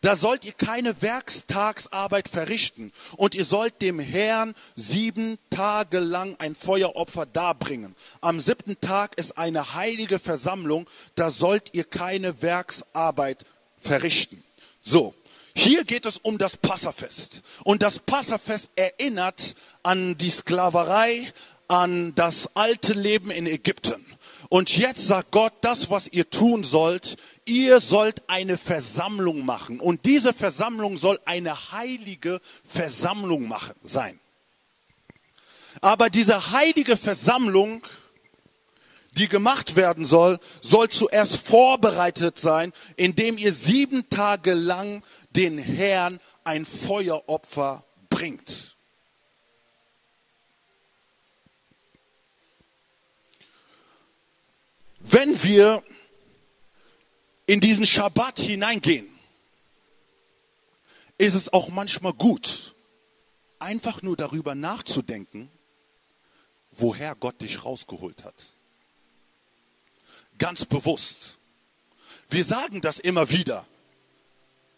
Da sollt ihr keine Werkstagsarbeit verrichten und ihr sollt dem Herrn sieben Tage lang ein Feueropfer darbringen. Am siebten Tag ist eine heilige Versammlung, da sollt ihr keine Werksarbeit verrichten. So, hier geht es um das Passafest. Und das Passafest erinnert an die Sklaverei, an das alte Leben in Ägypten. Und jetzt sagt Gott, das, was ihr tun sollt, ihr sollt eine Versammlung machen. Und diese Versammlung soll eine heilige Versammlung machen, sein. Aber diese heilige Versammlung die gemacht werden soll, soll zuerst vorbereitet sein, indem ihr sieben Tage lang den Herrn ein Feueropfer bringt. Wenn wir in diesen Schabbat hineingehen, ist es auch manchmal gut, einfach nur darüber nachzudenken, woher Gott dich rausgeholt hat ganz bewusst. Wir sagen das immer wieder,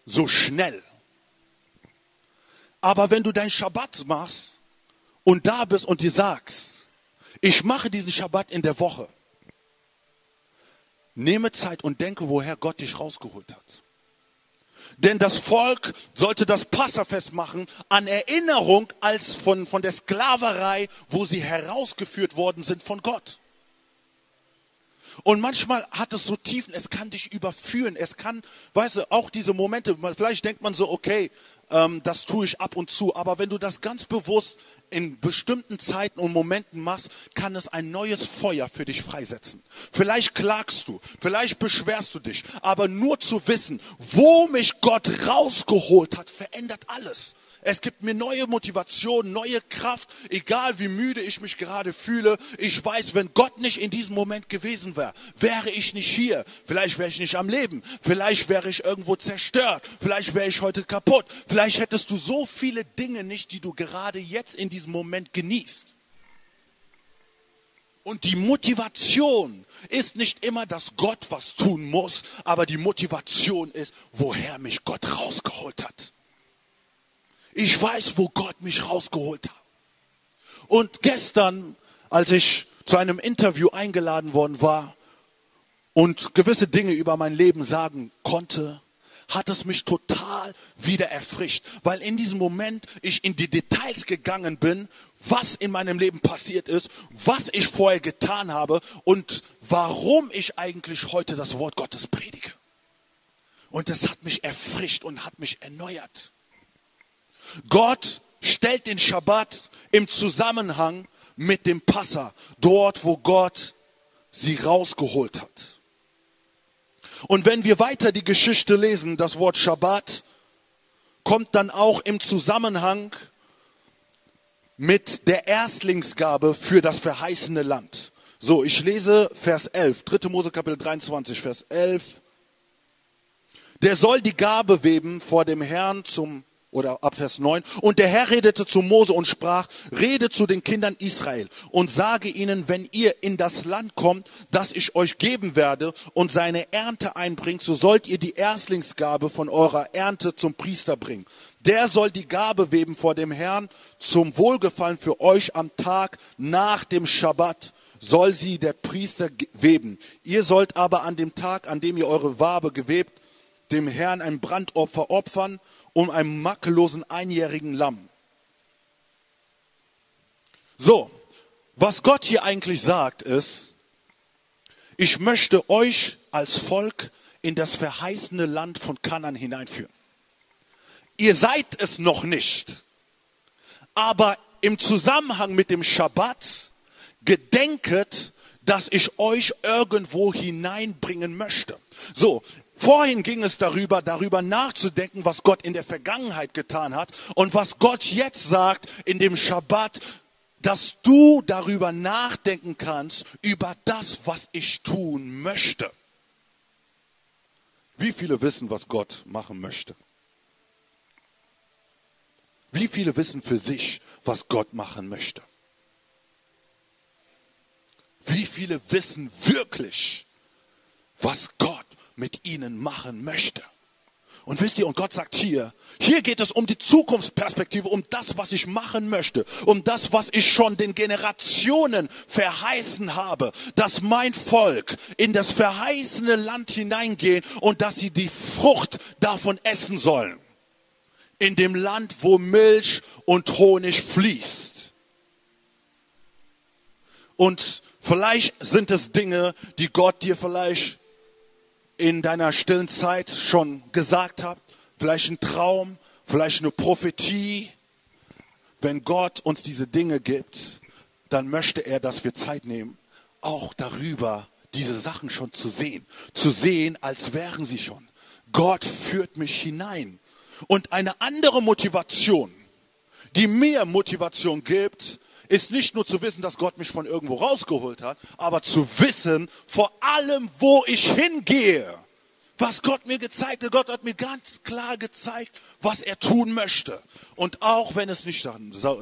so schnell. Aber wenn du dein Schabbat machst und da bist und dir sagst, ich mache diesen Schabbat in der Woche, nehme Zeit und denke, woher Gott dich rausgeholt hat. Denn das Volk sollte das Passafest machen an Erinnerung als von, von der Sklaverei, wo sie herausgeführt worden sind von Gott. Und manchmal hat es so Tiefen, es kann dich überführen, es kann, weißt du, auch diese Momente, vielleicht denkt man so, okay, ähm, das tue ich ab und zu, aber wenn du das ganz bewusst in bestimmten Zeiten und Momenten machst, kann es ein neues Feuer für dich freisetzen. Vielleicht klagst du, vielleicht beschwerst du dich, aber nur zu wissen, wo mich Gott rausgeholt hat, verändert alles. Es gibt mir neue Motivation, neue Kraft, egal wie müde ich mich gerade fühle. Ich weiß, wenn Gott nicht in diesem Moment gewesen wäre, wäre ich nicht hier. Vielleicht wäre ich nicht am Leben. Vielleicht wäre ich irgendwo zerstört. Vielleicht wäre ich heute kaputt. Vielleicht hättest du so viele Dinge nicht, die du gerade jetzt in diesem Moment genießt. Und die Motivation ist nicht immer, dass Gott was tun muss, aber die Motivation ist, woher mich Gott rausgeholt hat. Ich weiß, wo Gott mich rausgeholt hat. Und gestern, als ich zu einem Interview eingeladen worden war und gewisse Dinge über mein Leben sagen konnte, hat es mich total wieder erfrischt, weil in diesem Moment ich in die Details gegangen bin, was in meinem Leben passiert ist, was ich vorher getan habe und warum ich eigentlich heute das Wort Gottes predige. Und das hat mich erfrischt und hat mich erneuert. Gott stellt den Schabbat im Zusammenhang mit dem Passa, dort wo Gott sie rausgeholt hat. Und wenn wir weiter die Geschichte lesen, das Wort Schabbat kommt dann auch im Zusammenhang mit der Erstlingsgabe für das verheißene Land. So, ich lese Vers 11, 3. Mose Kapitel 23, Vers 11. Der soll die Gabe weben vor dem Herrn zum oder ab Vers 9. Und der Herr redete zu Mose und sprach, rede zu den Kindern Israel und sage ihnen, wenn ihr in das Land kommt, das ich euch geben werde und seine Ernte einbringt, so sollt ihr die Erstlingsgabe von eurer Ernte zum Priester bringen. Der soll die Gabe weben vor dem Herrn zum Wohlgefallen für euch am Tag nach dem Schabbat soll sie der Priester weben. Ihr sollt aber an dem Tag, an dem ihr eure Wabe gewebt, dem Herrn ein Brandopfer opfern um einen makellosen einjährigen Lamm. So, was Gott hier eigentlich sagt ist, ich möchte euch als Volk in das verheißene Land von Kanan hineinführen. Ihr seid es noch nicht, aber im Zusammenhang mit dem Schabbat gedenket, dass ich euch irgendwo hineinbringen möchte. So, Vorhin ging es darüber, darüber nachzudenken, was Gott in der Vergangenheit getan hat und was Gott jetzt sagt in dem Schabbat, dass du darüber nachdenken kannst, über das, was ich tun möchte. Wie viele wissen, was Gott machen möchte? Wie viele wissen für sich, was Gott machen möchte? Wie viele wissen wirklich, was Gott mit ihnen machen möchte. Und wisst ihr, und Gott sagt hier, hier geht es um die Zukunftsperspektive, um das, was ich machen möchte, um das, was ich schon den Generationen verheißen habe, dass mein Volk in das verheißene Land hineingehen und dass sie die Frucht davon essen sollen. In dem Land, wo Milch und Honig fließt. Und vielleicht sind es Dinge, die Gott dir vielleicht in deiner stillen Zeit schon gesagt habt, vielleicht ein Traum, vielleicht eine Prophetie. Wenn Gott uns diese Dinge gibt, dann möchte er, dass wir Zeit nehmen, auch darüber diese Sachen schon zu sehen. Zu sehen, als wären sie schon. Gott führt mich hinein. Und eine andere Motivation, die mir Motivation gibt, ist nicht nur zu wissen, dass Gott mich von irgendwo rausgeholt hat, aber zu wissen, vor allem, wo ich hingehe. Was Gott mir gezeigt hat, Gott hat mir ganz klar gezeigt, was er tun möchte. Und auch wenn es nicht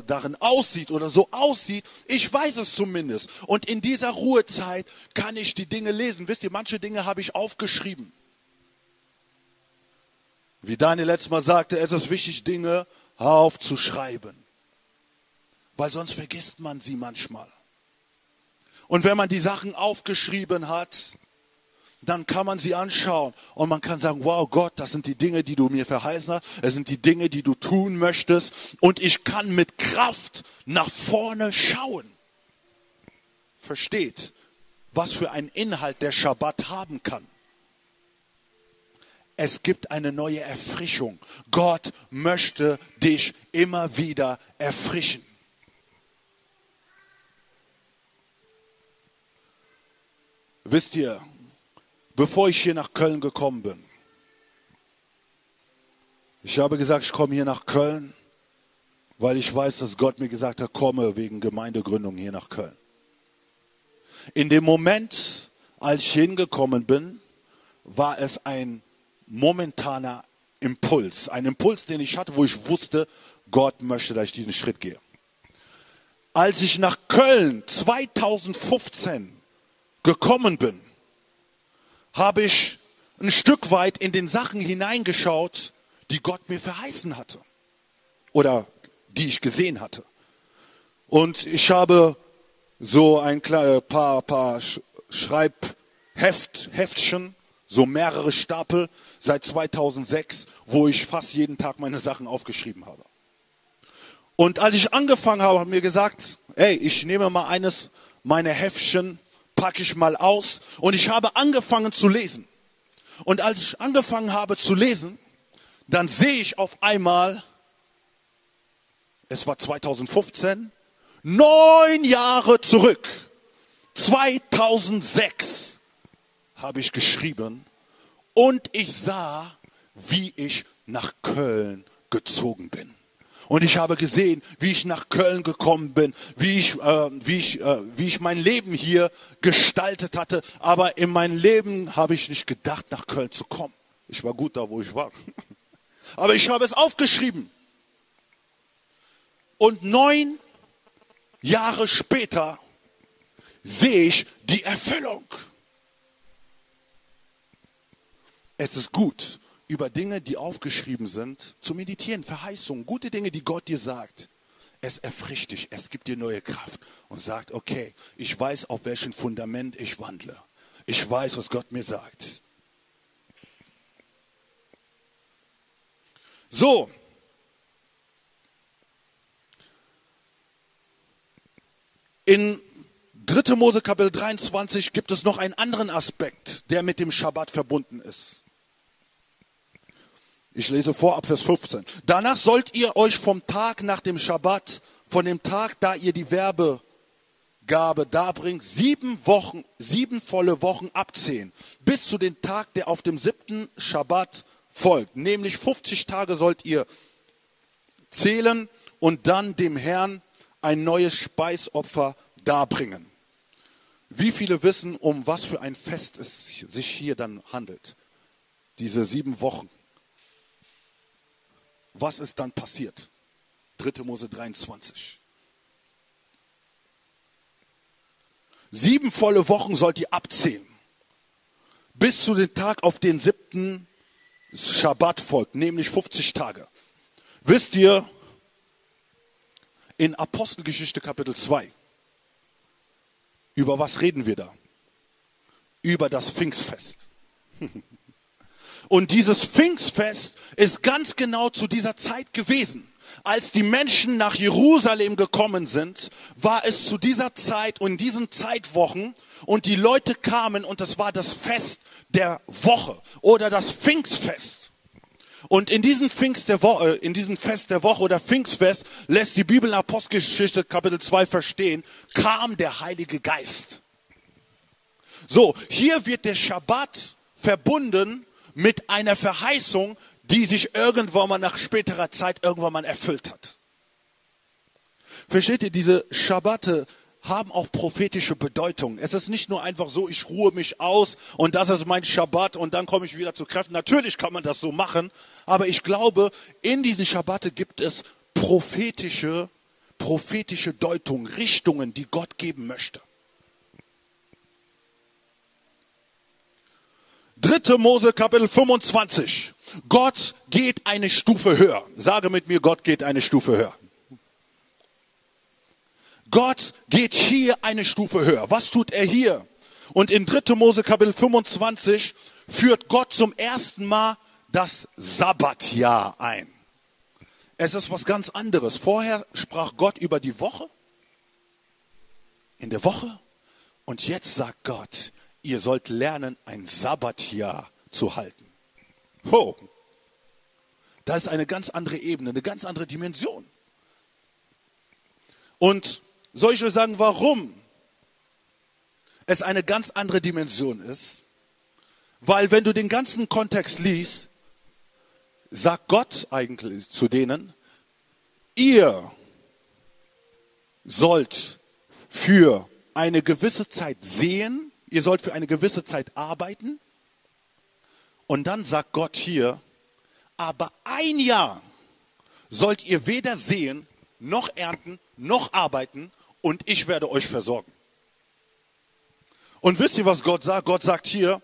darin aussieht oder so aussieht, ich weiß es zumindest. Und in dieser Ruhezeit kann ich die Dinge lesen. Wisst ihr, manche Dinge habe ich aufgeschrieben. Wie Daniel letztes Mal sagte, es ist wichtig, Dinge aufzuschreiben weil sonst vergisst man sie manchmal. Und wenn man die Sachen aufgeschrieben hat, dann kann man sie anschauen und man kann sagen, wow Gott, das sind die Dinge, die du mir verheißen hast, es sind die Dinge, die du tun möchtest und ich kann mit Kraft nach vorne schauen. Versteht, was für einen Inhalt der Schabbat haben kann. Es gibt eine neue Erfrischung. Gott möchte dich immer wieder erfrischen. Wisst ihr, bevor ich hier nach Köln gekommen bin, ich habe gesagt, ich komme hier nach Köln, weil ich weiß, dass Gott mir gesagt hat, komme wegen Gemeindegründung hier nach Köln. In dem Moment, als ich hingekommen bin, war es ein momentaner Impuls. Ein Impuls, den ich hatte, wo ich wusste, Gott möchte, dass ich diesen Schritt gehe. Als ich nach Köln 2015 gekommen bin, habe ich ein Stück weit in den Sachen hineingeschaut, die Gott mir verheißen hatte oder die ich gesehen hatte. Und ich habe so ein paar, paar Schreibheftchen, so mehrere Stapel seit 2006, wo ich fast jeden Tag meine Sachen aufgeschrieben habe. Und als ich angefangen habe, hat mir gesagt, ey, ich nehme mal eines meiner Heftchen, packe ich mal aus und ich habe angefangen zu lesen. Und als ich angefangen habe zu lesen, dann sehe ich auf einmal, es war 2015, neun Jahre zurück, 2006 habe ich geschrieben und ich sah, wie ich nach Köln gezogen bin. Und ich habe gesehen, wie ich nach Köln gekommen bin, wie ich, äh, wie ich, äh, wie ich mein Leben hier gestaltet hatte. Aber in mein Leben habe ich nicht gedacht, nach Köln zu kommen. Ich war gut da, wo ich war. Aber ich habe es aufgeschrieben. Und neun Jahre später sehe ich die Erfüllung. Es ist gut, über Dinge, die aufgeschrieben sind, zu meditieren, Verheißungen, gute Dinge, die Gott dir sagt. Es erfrischt dich, es gibt dir neue Kraft und sagt, okay, ich weiß, auf welchem Fundament ich wandle. Ich weiß, was Gott mir sagt. So. In 3. Mose Kapitel 23 gibt es noch einen anderen Aspekt, der mit dem Schabbat verbunden ist. Ich lese vor ab Vers 15. Danach sollt ihr euch vom Tag nach dem Schabbat, von dem Tag, da ihr die Werbegabe darbringt, sieben Wochen, sieben volle Wochen abzählen, bis zu dem Tag, der auf dem siebten Schabbat folgt. Nämlich 50 Tage sollt ihr zählen und dann dem Herrn ein neues Speisopfer darbringen. Wie viele wissen, um was für ein Fest es sich hier dann handelt? Diese sieben Wochen. Was ist dann passiert? 3. Mose 23. Sieben volle Wochen sollt ihr abzählen. Bis zu dem Tag auf den siebten Schabbat folgt, nämlich 50 Tage. Wisst ihr, in Apostelgeschichte Kapitel 2, über was reden wir da? Über das Pfingstfest. Und dieses Pfingstfest ist ganz genau zu dieser Zeit gewesen. Als die Menschen nach Jerusalem gekommen sind, war es zu dieser Zeit und in diesen Zeitwochen und die Leute kamen und das war das Fest der Woche oder das Pfingstfest. Und in diesem Pfingst der Woche, in diesem Fest der Woche oder Pfingstfest lässt die Bibel in Apostelgeschichte Kapitel 2 verstehen, kam der Heilige Geist. So, hier wird der Schabbat verbunden mit einer Verheißung, die sich irgendwann mal nach späterer Zeit irgendwann mal erfüllt hat. Versteht ihr, diese Schabbate haben auch prophetische Bedeutung. Es ist nicht nur einfach so, ich ruhe mich aus und das ist mein Schabbat und dann komme ich wieder zu Kräften. Natürlich kann man das so machen, aber ich glaube, in diesen Schabbate gibt es prophetische, prophetische Deutungen, Richtungen, die Gott geben möchte. 3. Mose Kapitel 25. Gott geht eine Stufe höher. Sage mit mir, Gott geht eine Stufe höher. Gott geht hier eine Stufe höher. Was tut er hier? Und in 3. Mose Kapitel 25 führt Gott zum ersten Mal das Sabbatjahr ein. Es ist was ganz anderes. Vorher sprach Gott über die Woche. In der Woche Und jetzt sagt Gott, ihr sollt lernen, ein Sabbatjahr zu halten. Oh, da ist eine ganz andere Ebene, eine ganz andere Dimension. Und soll ich euch sagen, warum es eine ganz andere Dimension ist? Weil wenn du den ganzen Kontext liest, sagt Gott eigentlich zu denen, ihr sollt für eine gewisse Zeit sehen, ihr sollt für eine gewisse Zeit arbeiten. Und dann sagt Gott hier, aber ein Jahr sollt ihr weder sehen, noch ernten, noch arbeiten und ich werde euch versorgen. Und wisst ihr, was Gott sagt? Gott sagt hier,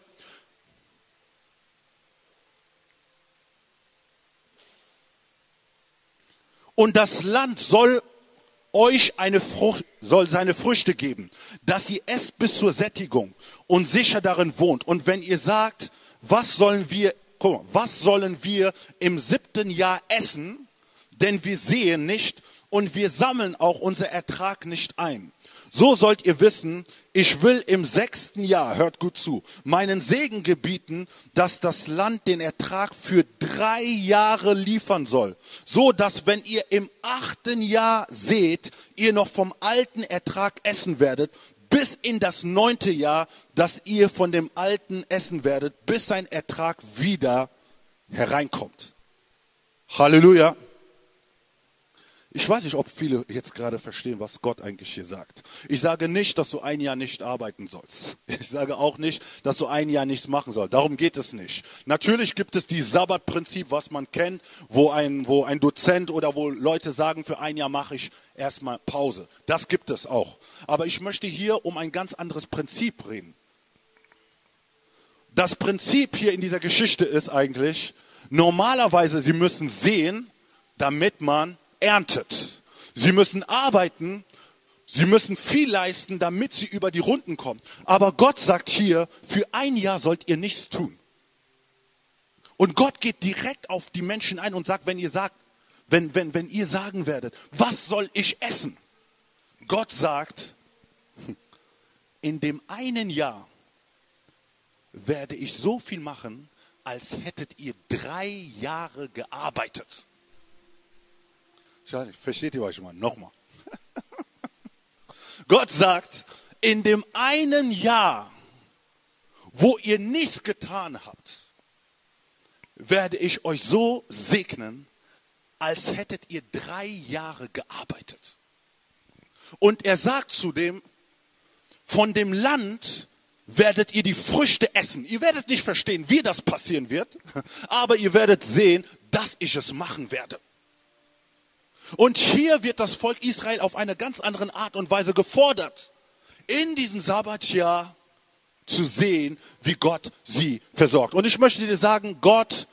und das Land soll euch eine Frucht, soll seine Früchte geben, dass ihr esst bis zur Sättigung und sicher darin wohnt. Und wenn ihr sagt, was sollen wir, guck mal, was sollen wir im siebten Jahr essen? Denn wir sehen nicht und wir sammeln auch unser Ertrag nicht ein. So sollt ihr wissen, ich will im sechsten Jahr, hört gut zu, meinen Segen gebieten, dass das Land den Ertrag für drei Jahre liefern soll. So dass, wenn ihr im achten Jahr seht, ihr noch vom alten Ertrag essen werdet, bis in das neunte Jahr, dass ihr von dem alten essen werdet, bis sein Ertrag wieder hereinkommt. Halleluja. Ich weiß nicht, ob viele jetzt gerade verstehen, was Gott eigentlich hier sagt. Ich sage nicht, dass du ein Jahr nicht arbeiten sollst. Ich sage auch nicht, dass du ein Jahr nichts machen sollst. Darum geht es nicht. Natürlich gibt es die Sabbatprinzip, was man kennt, wo ein, wo ein Dozent oder wo Leute sagen, für ein Jahr mache ich erstmal Pause. Das gibt es auch. Aber ich möchte hier um ein ganz anderes Prinzip reden. Das Prinzip hier in dieser Geschichte ist eigentlich, normalerweise, sie müssen sehen, damit man erntet. Sie müssen arbeiten, sie müssen viel leisten, damit sie über die Runden kommen. Aber Gott sagt hier, für ein Jahr sollt ihr nichts tun. Und Gott geht direkt auf die Menschen ein und sagt, wenn ihr sagt, wenn, wenn, wenn ihr sagen werdet, was soll ich essen? Gott sagt, in dem einen Jahr werde ich so viel machen, als hättet ihr drei Jahre gearbeitet. Versteht ihr euch mal? Nochmal. Gott sagt, in dem einen Jahr, wo ihr nichts getan habt, werde ich euch so segnen, als hättet ihr drei Jahre gearbeitet. Und er sagt zudem, von dem Land werdet ihr die Früchte essen. Ihr werdet nicht verstehen, wie das passieren wird, aber ihr werdet sehen, dass ich es machen werde. Und hier wird das Volk Israel auf eine ganz andere Art und Weise gefordert, in diesem Sabbatjahr zu sehen, wie Gott sie versorgt. Und ich möchte dir sagen, Gott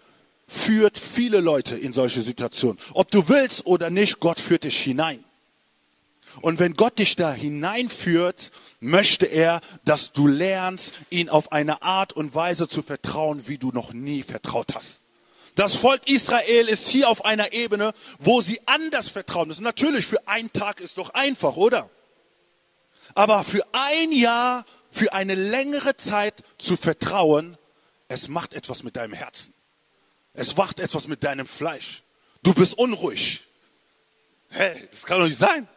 führt viele Leute in solche Situationen. Ob du willst oder nicht, Gott führt dich hinein. Und wenn Gott dich da hineinführt, möchte er, dass du lernst, ihn auf eine Art und Weise zu vertrauen, wie du noch nie vertraut hast. Das Volk Israel ist hier auf einer Ebene, wo sie anders vertrauen müssen. Natürlich, für einen Tag ist doch einfach, oder? Aber für ein Jahr, für eine längere Zeit zu vertrauen, es macht etwas mit deinem Herzen. Es macht etwas mit deinem Fleisch. Du bist unruhig. Hey, das kann doch nicht sein.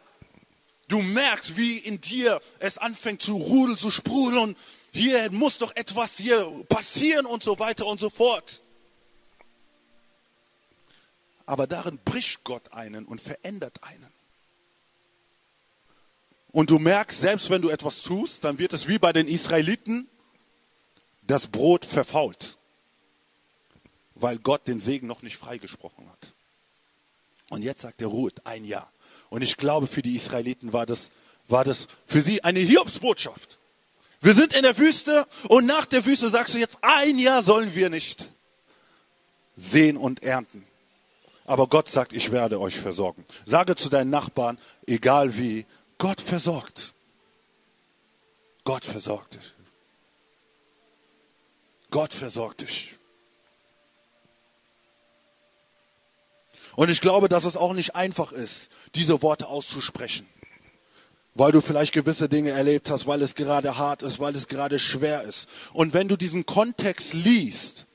Du merkst, wie in dir es anfängt zu rudeln, zu sprudeln. Hier muss doch etwas hier passieren und so weiter und so fort. Aber darin bricht Gott einen und verändert einen. Und du merkst, selbst wenn du etwas tust, dann wird es wie bei den Israeliten, das Brot verfault, weil Gott den Segen noch nicht freigesprochen hat. Und jetzt sagt er, ruht ein Jahr. Und ich glaube, für die Israeliten war das, war das für sie eine Hiobsbotschaft. Wir sind in der Wüste und nach der Wüste sagst du jetzt, ein Jahr sollen wir nicht sehen und ernten. Aber Gott sagt, ich werde euch versorgen. Sage zu deinen Nachbarn, egal wie, Gott versorgt. Gott versorgt dich. Gott versorgt dich. Und ich glaube, dass es auch nicht einfach ist, diese Worte auszusprechen. weil du vielleicht gewisse Dinge erlebt hast, weil es gerade hart ist, weil es gerade schwer ist. Und wenn du diesen Kontext liest,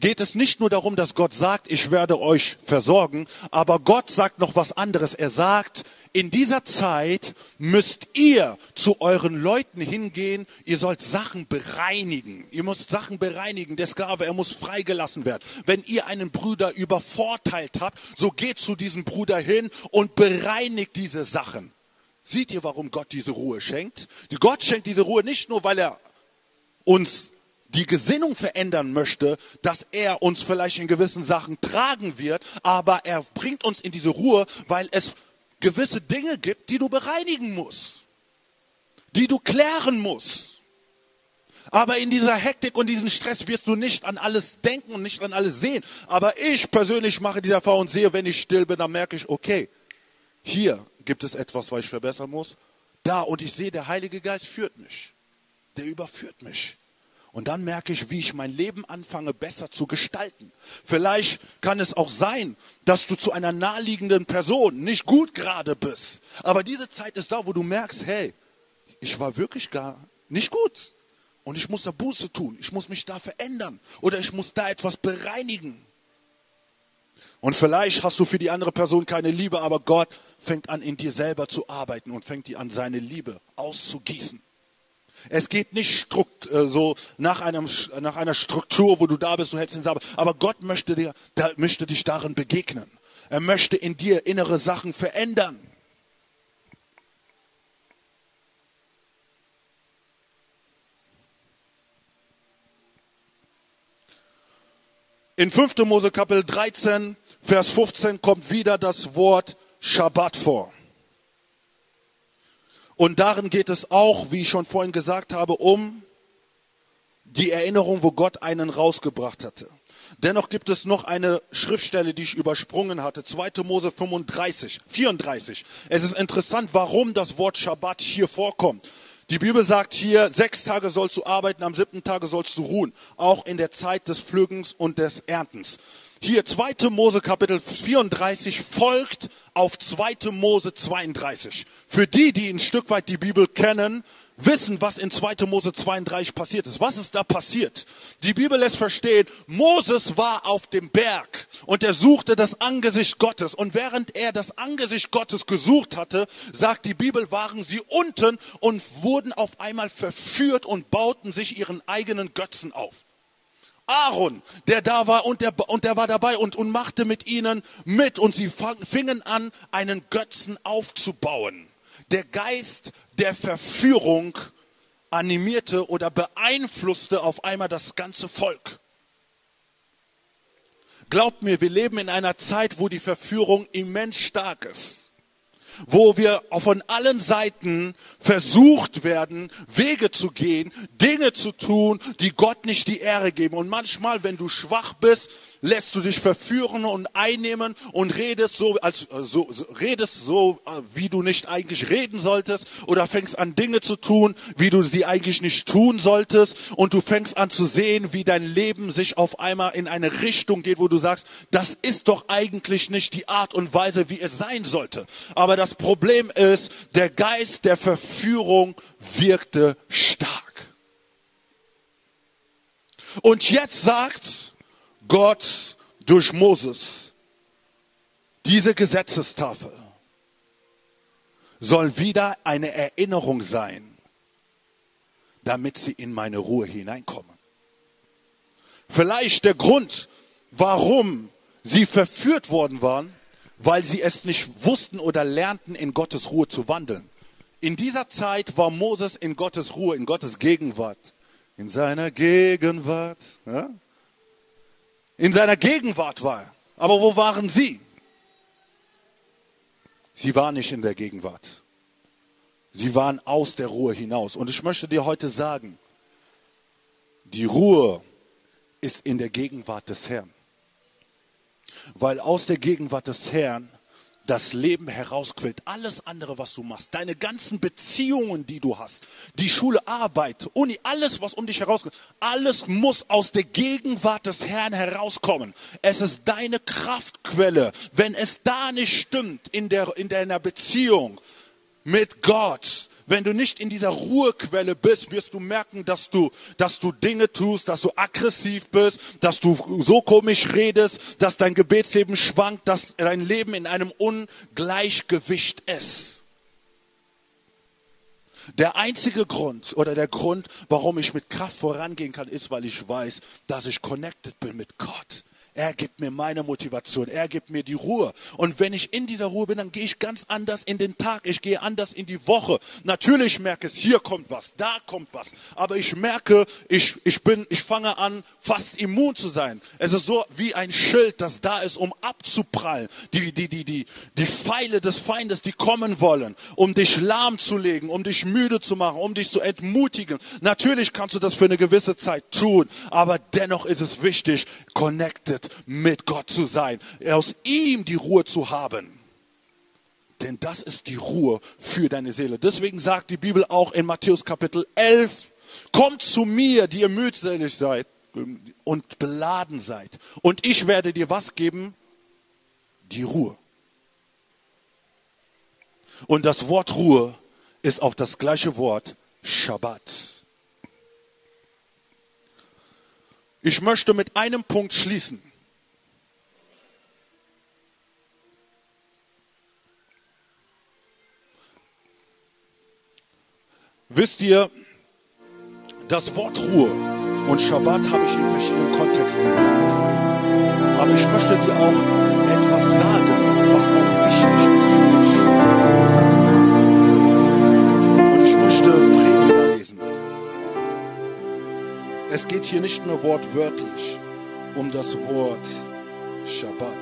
geht es nicht nur darum, dass Gott sagt, ich werde euch versorgen, aber Gott sagt noch was anderes. Er sagt, in dieser Zeit müsst ihr zu euren Leuten hingehen, ihr sollt Sachen bereinigen. Ihr müsst Sachen bereinigen. Der Sklave, er muss freigelassen werden. Wenn ihr einen Bruder übervorteilt habt, so geht zu diesem Bruder hin und bereinigt diese Sachen. Seht ihr, warum Gott diese Ruhe schenkt? Gott schenkt diese Ruhe nicht nur, weil er uns die Gesinnung verändern möchte, dass er uns vielleicht in gewissen Sachen tragen wird, aber er bringt uns in diese Ruhe, weil es gewisse Dinge gibt, die du bereinigen musst, die du klären musst. Aber in dieser Hektik und diesem Stress wirst du nicht an alles denken und nicht an alles sehen. Aber ich persönlich mache diese Erfahrung und sehe, wenn ich still bin, dann merke ich, okay, hier gibt es etwas, was ich verbessern muss. Da und ich sehe, der Heilige Geist führt mich. Der überführt mich. Und dann merke ich, wie ich mein Leben anfange besser zu gestalten. Vielleicht kann es auch sein, dass du zu einer naheliegenden Person nicht gut gerade bist. Aber diese Zeit ist da, wo du merkst, hey, ich war wirklich gar nicht gut. Und ich muss da Buße tun. Ich muss mich da verändern. Oder ich muss da etwas bereinigen. Und vielleicht hast du für die andere Person keine Liebe, aber Gott fängt an, in dir selber zu arbeiten und fängt dir an, seine Liebe auszugießen. Es geht nicht äh, so nach, einem, nach einer Struktur, wo du da bist, du hältst den Sabbat. Aber Gott möchte, dir, möchte dich darin begegnen. Er möchte in dir innere Sachen verändern. In 5. Mose Kapitel 13, Vers 15 kommt wieder das Wort Schabbat vor. Und darin geht es auch, wie ich schon vorhin gesagt habe, um die Erinnerung, wo Gott einen rausgebracht hatte. Dennoch gibt es noch eine Schriftstelle, die ich übersprungen hatte. 2. Mose 35, 34. Es ist interessant, warum das Wort Schabbat hier vorkommt. Die Bibel sagt hier, sechs Tage sollst du arbeiten, am siebten Tage sollst du ruhen. Auch in der Zeit des Pflügens und des Erntens. Hier 2. Mose Kapitel 34 folgt auf 2. Mose 32. Für die, die ein Stück weit die Bibel kennen, wissen, was in 2. Mose 32 passiert ist. Was ist da passiert? Die Bibel lässt verstehen, Moses war auf dem Berg und er suchte das Angesicht Gottes. Und während er das Angesicht Gottes gesucht hatte, sagt die Bibel, waren sie unten und wurden auf einmal verführt und bauten sich ihren eigenen Götzen auf. Aaron, der da war und der, und der war dabei und, und machte mit ihnen mit und sie fingen an, einen Götzen aufzubauen. Der Geist der Verführung animierte oder beeinflusste auf einmal das ganze Volk. Glaubt mir, wir leben in einer Zeit, wo die Verführung immens stark ist wo wir von allen Seiten versucht werden, Wege zu gehen, Dinge zu tun, die Gott nicht die Ehre geben. Und manchmal, wenn du schwach bist, lässt du dich verführen und einnehmen und redest so, als, äh, so, so, redest so, äh, wie du nicht eigentlich reden solltest oder fängst an Dinge zu tun, wie du sie eigentlich nicht tun solltest und du fängst an zu sehen, wie dein Leben sich auf einmal in eine Richtung geht, wo du sagst, das ist doch eigentlich nicht die Art und Weise, wie es sein sollte. Aber das Problem ist, der Geist der Verführung wirkte stark. Und jetzt sagt Gott durch Moses, diese Gesetzestafel soll wieder eine Erinnerung sein, damit sie in meine Ruhe hineinkommen. Vielleicht der Grund, warum sie verführt worden waren, weil sie es nicht wussten oder lernten, in Gottes Ruhe zu wandeln. In dieser Zeit war Moses in Gottes Ruhe, in Gottes Gegenwart. In seiner Gegenwart. Ja? in seiner Gegenwart war. Aber wo waren sie? Sie waren nicht in der Gegenwart. Sie waren aus der Ruhe hinaus. Und ich möchte dir heute sagen, die Ruhe ist in der Gegenwart des Herrn. Weil aus der Gegenwart des Herrn das Leben herausquillt. Alles andere, was du machst, deine ganzen Beziehungen, die du hast, die Schule, Arbeit, Uni, alles, was um dich herauskommt, alles muss aus der Gegenwart des Herrn herauskommen. Es ist deine Kraftquelle. Wenn es da nicht stimmt in, der, in deiner Beziehung, mit Gott, wenn du nicht in dieser Ruhequelle bist, wirst du merken, dass du, dass du Dinge tust, dass du aggressiv bist, dass du so komisch redest, dass dein Gebetsleben schwankt, dass dein Leben in einem Ungleichgewicht ist. Der einzige Grund oder der Grund, warum ich mit Kraft vorangehen kann, ist, weil ich weiß, dass ich connected bin mit Gott. Er gibt mir meine Motivation. Er gibt mir die Ruhe. Und wenn ich in dieser Ruhe bin, dann gehe ich ganz anders in den Tag. Ich gehe anders in die Woche. Natürlich merke ich, hier kommt was, da kommt was. Aber ich merke, ich, ich bin, ich fange an, fast immun zu sein. Es ist so wie ein Schild, das da ist, um abzuprallen. Die, die, die, die, die Pfeile des Feindes, die kommen wollen, um dich lahmzulegen, um dich müde zu machen, um dich zu entmutigen. Natürlich kannst du das für eine gewisse Zeit tun. Aber dennoch ist es wichtig, connected mit Gott zu sein, aus ihm die Ruhe zu haben. Denn das ist die Ruhe für deine Seele. Deswegen sagt die Bibel auch in Matthäus Kapitel 11, kommt zu mir, die ihr mühselig seid und beladen seid. Und ich werde dir was geben? Die Ruhe. Und das Wort Ruhe ist auch das gleiche Wort Shabbat. Ich möchte mit einem Punkt schließen. Wisst ihr, das Wort Ruhe und Schabbat habe ich in verschiedenen Kontexten gesagt. Aber ich möchte dir auch etwas sagen, was auch Es geht hier nicht nur wortwörtlich um das Wort Schabbat.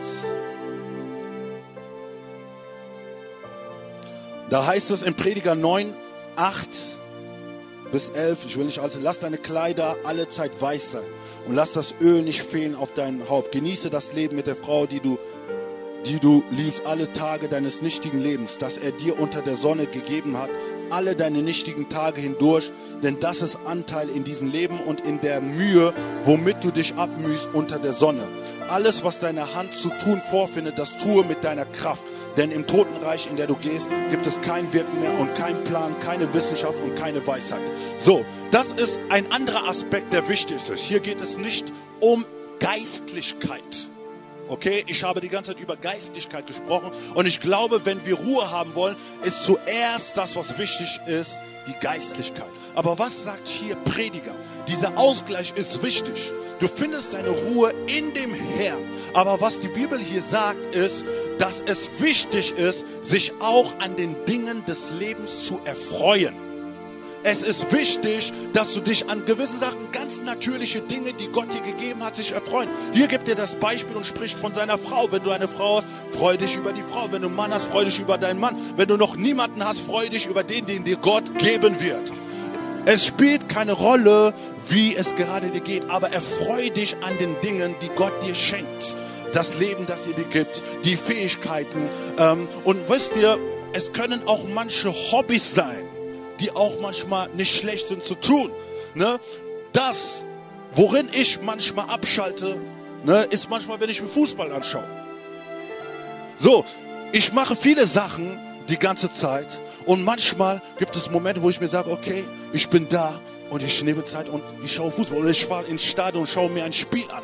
Da heißt es in Prediger 9, 8, bis 11, ich will nicht alles, lass deine Kleider alle Zeit weiß sein und lass das Öl nicht fehlen auf deinem Haupt. Genieße das Leben mit der Frau, die du, die du liebst, alle Tage deines nichtigen Lebens, das er dir unter der Sonne gegeben hat, alle deine nichtigen Tage hindurch, denn das ist Anteil in diesem Leben und in der Mühe, womit du dich abmühst unter der Sonne. Alles, was deine Hand zu tun vorfindet, das tue mit deiner Kraft. Denn im Totenreich, in der du gehst, gibt es kein Wirken mehr und kein Plan, keine Wissenschaft und keine Weisheit. So, das ist ein anderer Aspekt, der wichtig ist. Hier geht es nicht um Geistlichkeit. Okay, ich habe die ganze Zeit über Geistlichkeit gesprochen und ich glaube, wenn wir Ruhe haben wollen, ist zuerst das, was wichtig ist, die Geistlichkeit. Aber was sagt hier Prediger? Dieser Ausgleich ist wichtig. Du findest deine Ruhe in dem Herrn. Aber was die Bibel hier sagt, ist, dass es wichtig ist, sich auch an den Dingen des Lebens zu erfreuen. Es ist wichtig, dass du dich an gewissen Sachen, ganz natürliche Dinge, die Gott dir gegeben hat, sich erfreuen. Hier gibt dir das Beispiel und spricht von seiner Frau. Wenn du eine Frau hast, freu dich über die Frau. Wenn du einen Mann hast, freu dich über deinen Mann. Wenn du noch niemanden hast, freu dich über den, den dir Gott geben wird. Es spielt keine Rolle, wie es gerade dir geht, aber erfreu dich an den Dingen, die Gott dir schenkt. Das Leben, das er dir gibt, die Fähigkeiten. Ähm, und wisst ihr, es können auch manche Hobbys sein, die auch manchmal nicht schlecht sind zu tun. Ne? Das, worin ich manchmal abschalte, ne, ist manchmal, wenn ich mir Fußball anschaue. So, ich mache viele Sachen die ganze Zeit und manchmal gibt es Momente, wo ich mir sage, okay, ich bin da und ich nehme Zeit und ich schaue Fußball oder ich fahre ins Stadion und schaue mir ein Spiel an.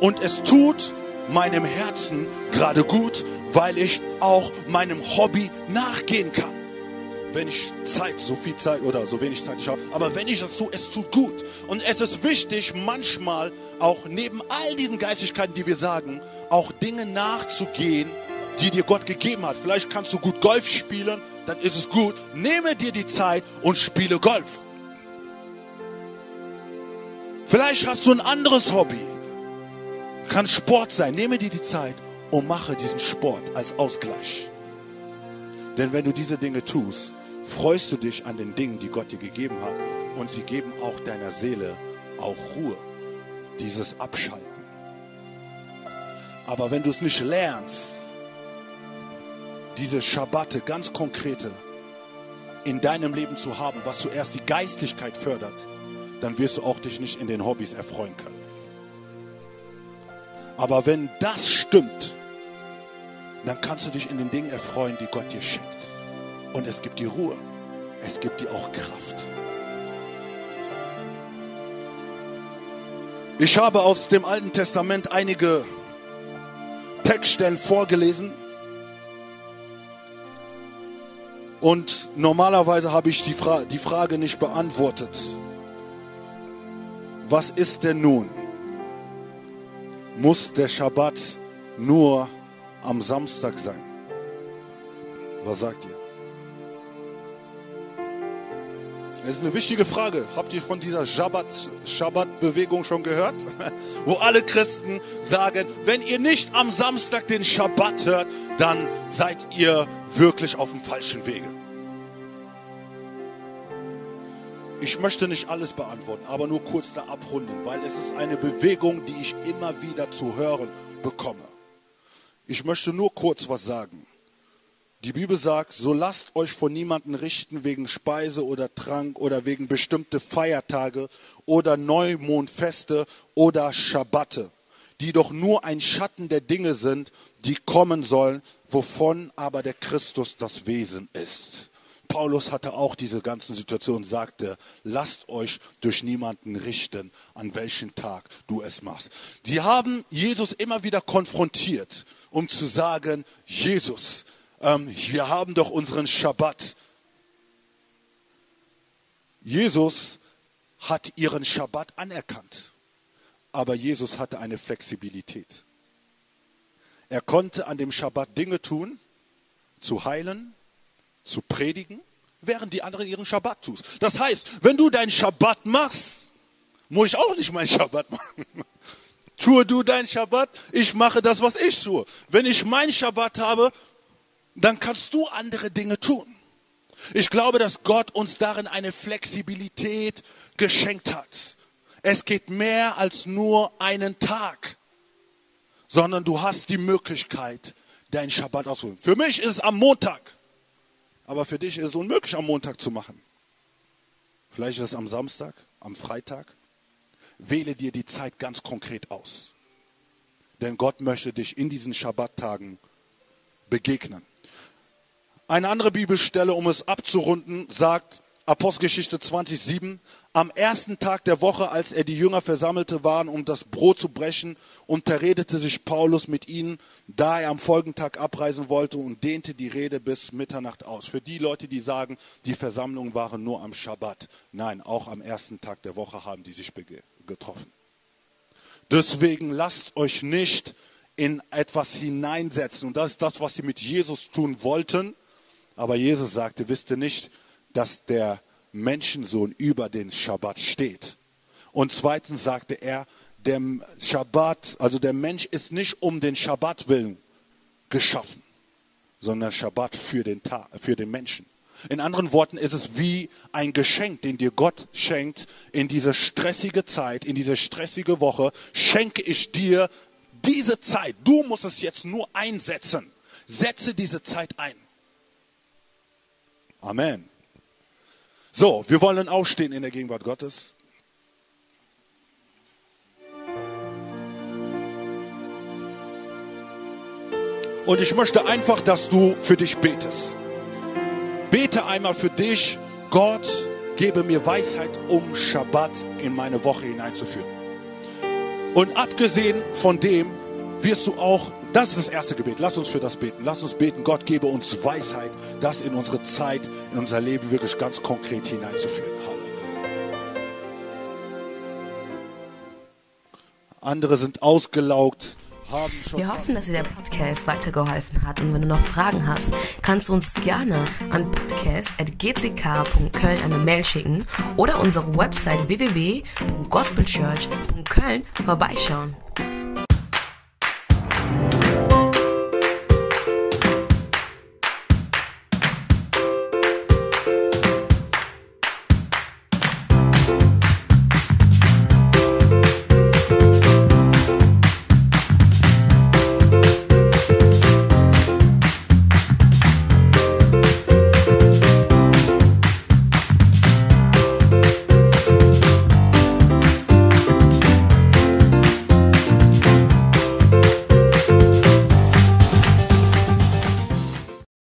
Und es tut meinem Herzen gerade gut, weil ich auch meinem Hobby nachgehen kann. Wenn ich Zeit, so viel Zeit oder so wenig Zeit ich habe, aber wenn ich das tue, es tut gut. Und es ist wichtig, manchmal auch neben all diesen Geistigkeiten, die wir sagen, auch Dinge nachzugehen, die dir Gott gegeben hat. Vielleicht kannst du gut Golf spielen, dann ist es gut. Nehme dir die Zeit und spiele Golf. Vielleicht hast du ein anderes Hobby. Kann Sport sein. Nehme dir die Zeit und mache diesen Sport als Ausgleich. Denn wenn du diese Dinge tust, freust du dich an den Dingen, die Gott dir gegeben hat. Und sie geben auch deiner Seele auch Ruhe. Dieses Abschalten. Aber wenn du es nicht lernst, diese Schabbate, ganz konkrete, in deinem Leben zu haben, was zuerst die Geistlichkeit fördert, dann wirst du auch dich nicht in den Hobbys erfreuen können. Aber wenn das stimmt, dann kannst du dich in den Dingen erfreuen, die Gott dir schenkt. Und es gibt die Ruhe. Es gibt dir auch Kraft. Ich habe aus dem Alten Testament einige Textstellen vorgelesen. Und normalerweise habe ich die, Fra die Frage nicht beantwortet. Was ist denn nun? Muss der Schabbat nur am Samstag sein? Was sagt ihr? Das ist eine wichtige Frage. Habt ihr von dieser Schabbat-Bewegung schon gehört? Wo alle Christen sagen, wenn ihr nicht am Samstag den Schabbat hört, dann seid ihr wirklich auf dem falschen Wege. Ich möchte nicht alles beantworten, aber nur kurz da abrunden, weil es ist eine Bewegung, die ich immer wieder zu hören bekomme. Ich möchte nur kurz was sagen. Die Bibel sagt, so lasst euch von niemanden richten wegen Speise oder Trank oder wegen bestimmte Feiertage oder Neumondfeste oder Schabbate, die doch nur ein Schatten der Dinge sind, die kommen sollen, wovon aber der Christus das Wesen ist. Paulus hatte auch diese ganzen Situationen, sagte, lasst euch durch niemanden richten, an welchen Tag du es machst. Die haben Jesus immer wieder konfrontiert, um zu sagen, Jesus, ähm, wir haben doch unseren Schabbat. Jesus hat ihren Schabbat anerkannt, aber Jesus hatte eine Flexibilität. Er konnte an dem Schabbat Dinge tun, zu heilen, zu predigen, während die anderen ihren Schabbat tun. Das heißt, wenn du deinen Schabbat machst, muss ich auch nicht meinen Schabbat machen. Tue du deinen Schabbat, ich mache das, was ich tue. Wenn ich meinen Schabbat habe, dann kannst du andere Dinge tun. Ich glaube, dass Gott uns darin eine Flexibilität geschenkt hat. Es geht mehr als nur einen Tag, sondern du hast die Möglichkeit, deinen Schabbat auszuführen. Für mich ist es am Montag, aber für dich ist es unmöglich, am Montag zu machen. Vielleicht ist es am Samstag, am Freitag. Wähle dir die Zeit ganz konkret aus. Denn Gott möchte dich in diesen Schabbattagen begegnen. Eine andere Bibelstelle, um es abzurunden, sagt Apostelgeschichte 20,7, am ersten Tag der Woche, als er die Jünger versammelte waren, um das Brot zu brechen, unterredete sich Paulus mit ihnen, da er am folgenden Tag abreisen wollte und dehnte die Rede bis Mitternacht aus. Für die Leute, die sagen, die Versammlungen waren nur am Schabbat. Nein, auch am ersten Tag der Woche haben die sich getroffen. Deswegen lasst euch nicht in etwas hineinsetzen. Und das ist das, was sie mit Jesus tun wollten aber Jesus sagte, wisst ihr nicht, dass der Menschensohn über den Schabbat steht? Und zweitens sagte er, der Schabbat, also der Mensch ist nicht um den Schabbat willen geschaffen, sondern Schabbat für den, Tag, für den Menschen. In anderen Worten ist es wie ein Geschenk, den dir Gott schenkt in diese stressige Zeit, in diese stressige Woche, schenke ich dir diese Zeit. Du musst es jetzt nur einsetzen. Setze diese Zeit ein. Amen. So, wir wollen aufstehen in der Gegenwart Gottes. Und ich möchte einfach, dass du für dich betest. Bete einmal für dich, Gott, gebe mir Weisheit, um Schabbat in meine Woche hineinzuführen. Und abgesehen von dem wirst du auch das ist das erste Gebet. Lass uns für das beten. Lass uns beten, Gott gebe uns Weisheit, das in unsere Zeit, in unser Leben wirklich ganz konkret hineinzuführen. Halleluja. Andere sind ausgelaugt. Wir hoffen, dass dir der Podcast weitergeholfen hat. Und wenn du noch Fragen hast, kannst du uns gerne an podcast.gck.köln eine Mail schicken oder unsere Website www.gospelchurch.köln vorbeischauen.